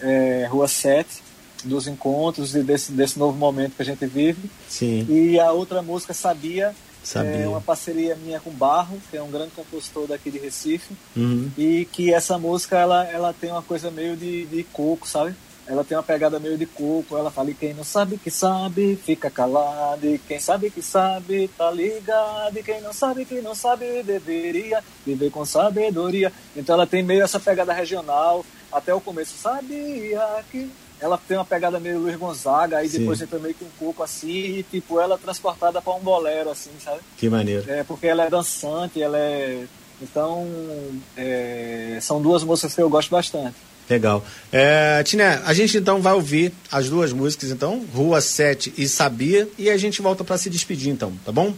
é, Rua 7, dos encontros e desse, desse novo momento que a gente vive. Sim. E a outra música Sabia Sabia. É uma parceria minha com Barro, que é um grande compositor daqui de Recife. Uhum. E que essa música ela, ela tem uma coisa meio de, de coco, sabe? Ela tem uma pegada meio de coco. Ela fala: e quem não sabe que sabe, fica calado. E quem sabe que sabe, tá ligado. E quem não sabe que não sabe, deveria viver com sabedoria. Então ela tem meio essa pegada regional. Até o começo, sabia que ela tem uma pegada meio Luiz Gonzaga, aí Sim. depois entra meio que um pouco assim, e tipo, ela é transportada para um bolero, assim, sabe? Que maneiro. É, porque ela é dançante, ela é. Então, é... são duas músicas que eu gosto bastante. Legal. É, Tiné, a gente então vai ouvir as duas músicas, então, Rua 7 e Sabia, e a gente volta para se despedir, então, tá bom?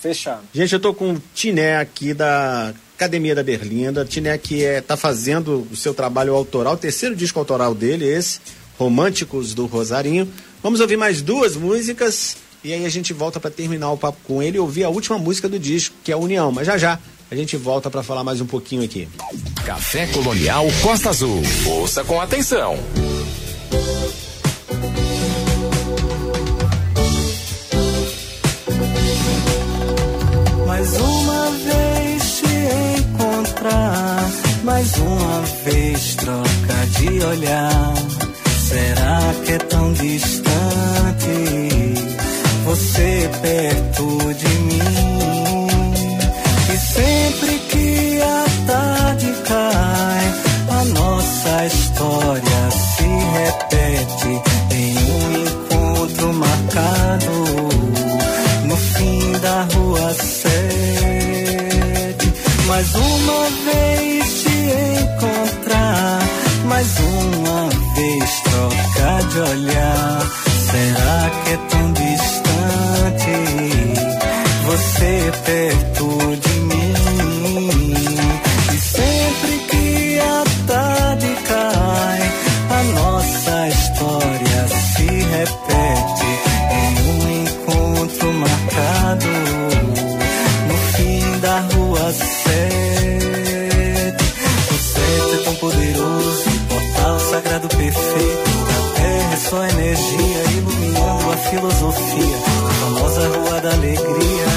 Fechado. Gente, eu tô com o Tiné aqui da Academia da Berlinda. Tiné que é, tá fazendo o seu trabalho autoral, o terceiro disco autoral dele, esse Românticos do Rosarinho. Vamos ouvir mais duas músicas e aí a gente volta para terminar o papo com ele e ouvir a última música do disco, que é a União. Mas já já a gente volta para falar mais um pouquinho aqui. Café Colonial Costa Azul. Ouça com atenção. Mais uma vez te encontrar, mais uma vez troca de olhar Será que é tão distante você perto de mim? E sempre que a tarde cai, a nossa história se repete em um encontro marcado no fim da rua sete. Mais uma vez te encontrar, mais uma vez de olhar. Será que é tão distante você perto de filosofia. A famosa Rua da Alegria.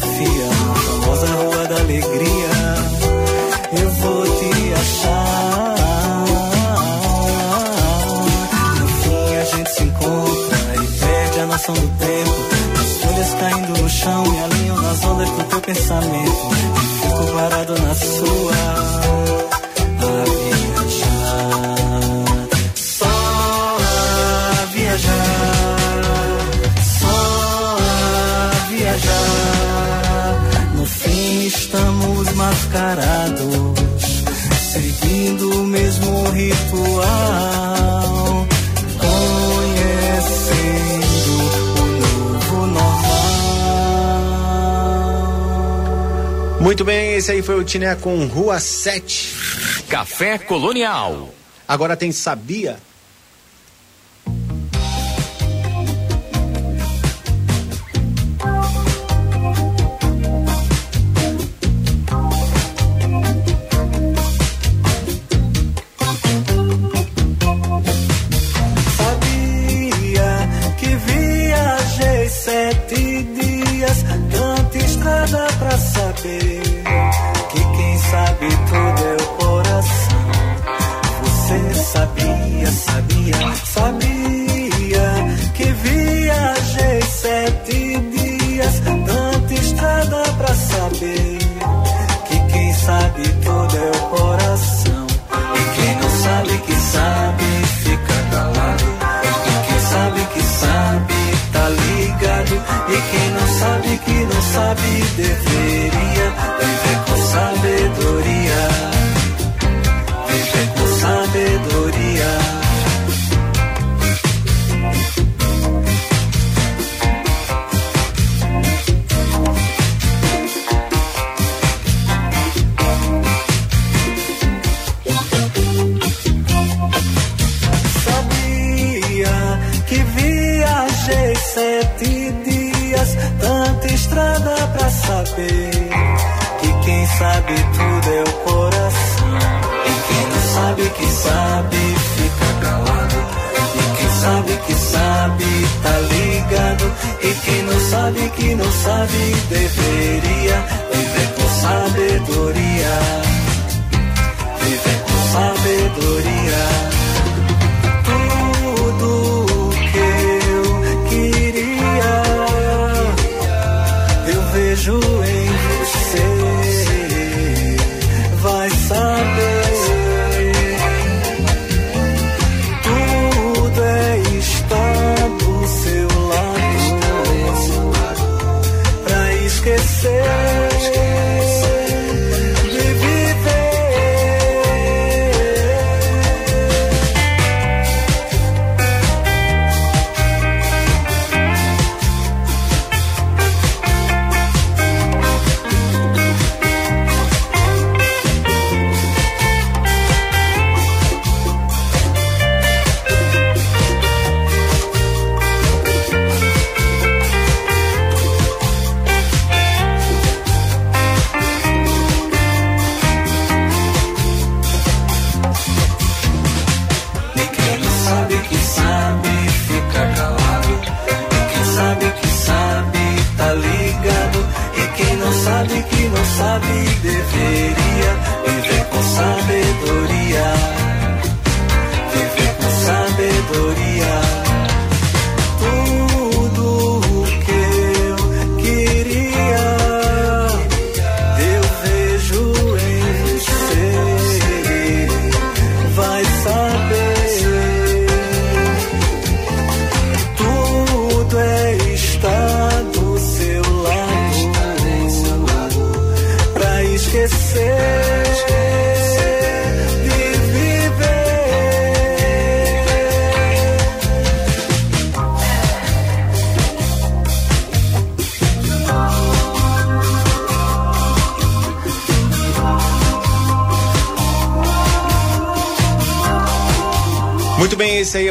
Sofia, na famosa Rua da Alegria. Eu vou te achar. No fim a gente se encontra e perde a noção do tempo. As folhas caindo no chão e alinham nas ondas do teu pensamento. E fico parado na sua. Muito bem, esse aí foi o Tiné com Rua 7. Café Colonial. Agora tem Sabia?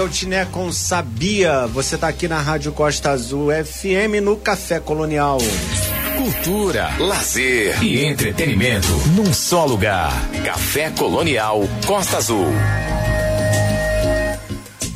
Tiné com Sabia. Você está aqui na Rádio Costa Azul FM no Café Colonial. Cultura, lazer e entretenimento num só lugar. Café Colonial Costa Azul.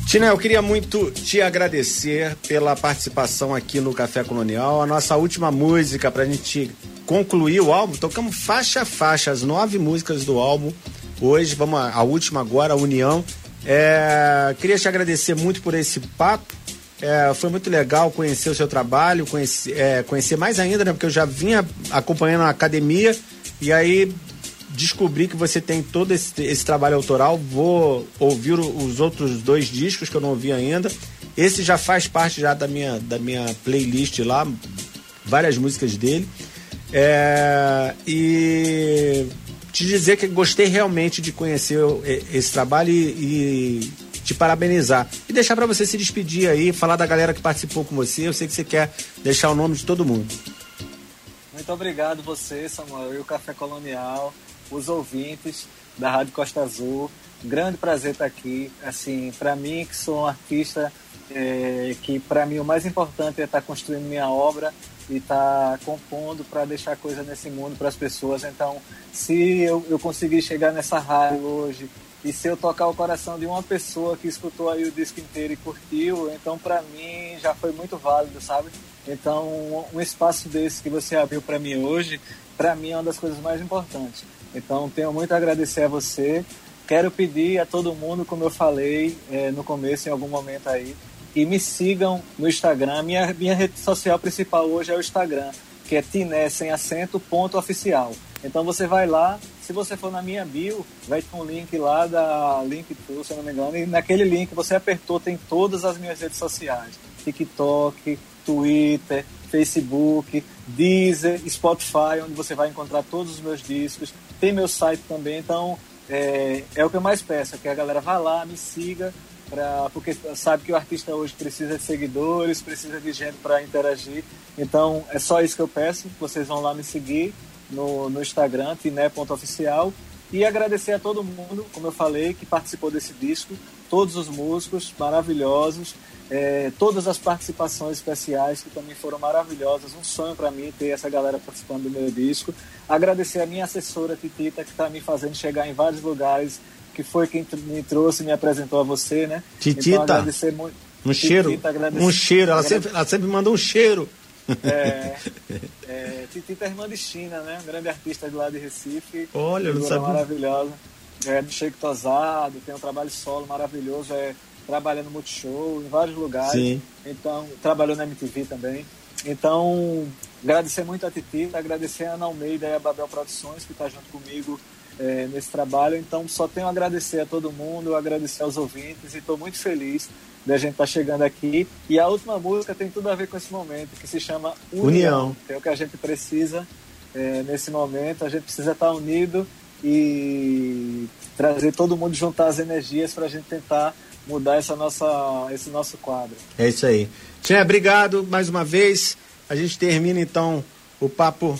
Tiné, eu queria muito te agradecer pela participação aqui no Café Colonial. A nossa última música para a gente concluir o álbum, tocamos faixa a faixa, as nove músicas do álbum. Hoje, vamos a, a última agora, a União. É, queria te agradecer muito por esse papo. É, foi muito legal conhecer o seu trabalho, conhecer, é, conhecer mais ainda, né? Porque eu já vinha acompanhando a academia e aí descobri que você tem todo esse, esse trabalho autoral. Vou ouvir os outros dois discos que eu não ouvi ainda. Esse já faz parte já da minha, da minha playlist lá, várias músicas dele. É, e te dizer que gostei realmente de conhecer esse trabalho e, e te parabenizar. E deixar para você se despedir aí, falar da galera que participou com você. Eu sei que você quer deixar o nome de todo mundo. Muito obrigado você, Samuel, e o Café Colonial, os ouvintes da Rádio Costa Azul. Grande prazer estar aqui. Assim, para mim que sou um artista, é, que para mim o mais importante é estar construindo minha obra e estar compondo para deixar coisa nesse mundo para as pessoas. Então, se eu, eu conseguir chegar nessa rádio hoje e se eu tocar o coração de uma pessoa que escutou aí o disco inteiro e curtiu, então para mim já foi muito válido, sabe? Então, um espaço desse que você abriu para mim hoje, para mim é uma das coisas mais importantes. Então, tenho muito a agradecer a você. Quero pedir a todo mundo, como eu falei é, no começo, em algum momento aí, e me sigam no Instagram. Minha, minha rede social principal hoje é o Instagram, que é tiné sem acento ponto oficial. Então você vai lá, se você for na minha bio, vai ter um link lá da Linktree, se eu não me engano, e naquele link você apertou, tem todas as minhas redes sociais. TikTok, Twitter, Facebook, Deezer, Spotify, onde você vai encontrar todos os meus discos. Tem meu site também, então é, é o que eu mais peço, é que a galera vá lá, me siga, pra, porque sabe que o artista hoje precisa de seguidores, precisa de gente para interagir. Então é só isso que eu peço, vocês vão lá me seguir no, no Instagram, tiné.oficial. E agradecer a todo mundo, como eu falei, que participou desse disco, todos os músicos maravilhosos, é, todas as participações especiais que também foram maravilhosas. Um sonho para mim ter essa galera participando do meu disco. Agradecer a minha assessora Titita, que está me fazendo chegar em vários lugares, que foi quem me trouxe, me apresentou a você, né? Titita. Então, agradecer muito. Um cheiro. Titita, agradecer, um cheiro. Ela, sempre, ela sempre manda um cheiro. É, é, Titita é irmã de China, né? Um grande artista de lá de Recife. Olha, eu não sabia. maravilhosa. É do Sheik Tosado, tem um trabalho solo maravilhoso, é, trabalha no Multishow, em vários lugares. Sim. Então, trabalhou na MTV também. Então, agradecer muito a Titita, agradecer a Ana Almeida e a Babel Produções, que está junto comigo é, nesse trabalho. Então, só tenho a agradecer a todo mundo, agradecer aos ouvintes e estou muito feliz da gente estar tá chegando aqui. E a última música tem tudo a ver com esse momento, que se chama União, União. que é o que a gente precisa é, nesse momento. A gente precisa estar tá unido e trazer todo mundo, juntar as energias para a gente tentar mudar essa nossa, esse nosso quadro. É isso aí. Tia, obrigado mais uma vez. A gente termina então o papo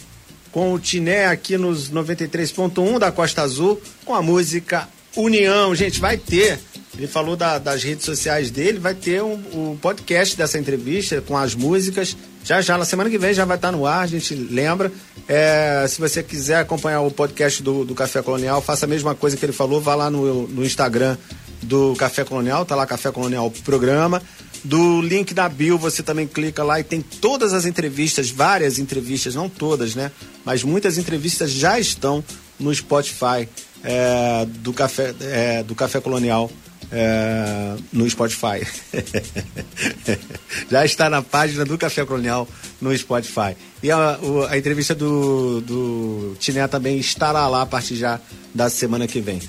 com o Tiné aqui nos 93.1 da Costa Azul com a música União. Gente, vai ter ele falou da, das redes sociais dele, vai ter um, um, podcast dessa entrevista com as músicas. Já já, na semana que vem já vai estar no ar, a gente lembra. É, se você quiser acompanhar o podcast do, do Café Colonial, faça a mesma coisa que ele falou, vá lá no, no Instagram do Café Colonial, tá lá Café Colonial Programa. Do link da bio, você também clica lá e tem todas as entrevistas, várias entrevistas, não todas, né? Mas muitas entrevistas já estão no Spotify é, do, Café, é, do Café Colonial é, no Spotify. Já está na página do Café Colonial no Spotify. E a, a entrevista do, do Tiné também estará lá a partir já da semana que vem.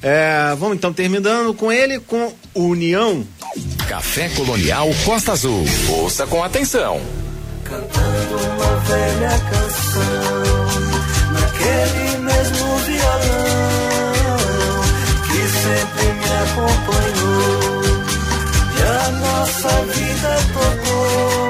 É, vamos então terminando com ele com União. Café Colonial Costa Azul. Ouça com atenção. Cantando uma velha canção, naquele mesmo violão sempre me acompanhou e a nossa vida tocou.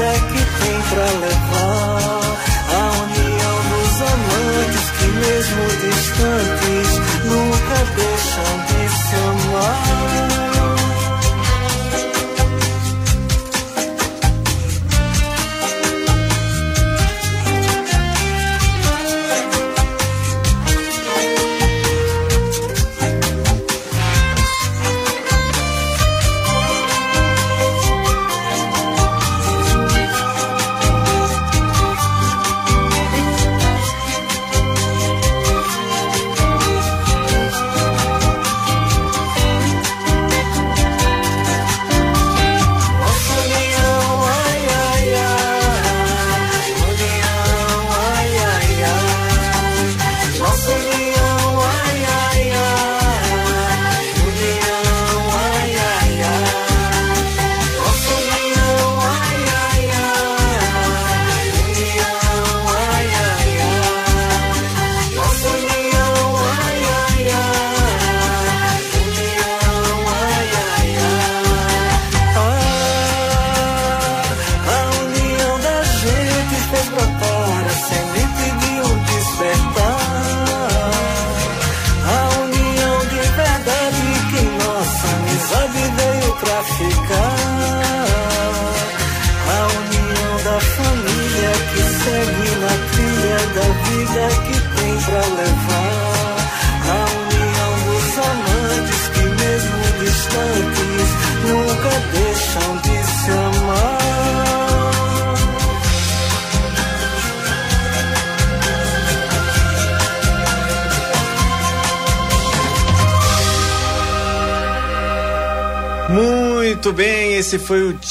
É que tem pra levar.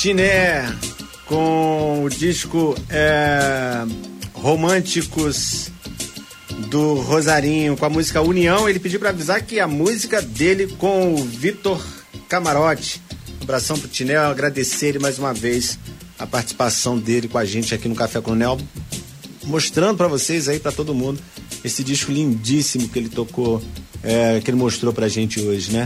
Tiné com o disco é, Românticos do Rosarinho, com a música União. Ele pediu para avisar que a música dele com o Vitor Camarote. Um abração pro Tiné, agradecer ele mais uma vez a participação dele com a gente aqui no Café Coronel, mostrando para vocês aí, para todo mundo, esse disco lindíssimo que ele tocou, é, que ele mostrou pra gente hoje, né?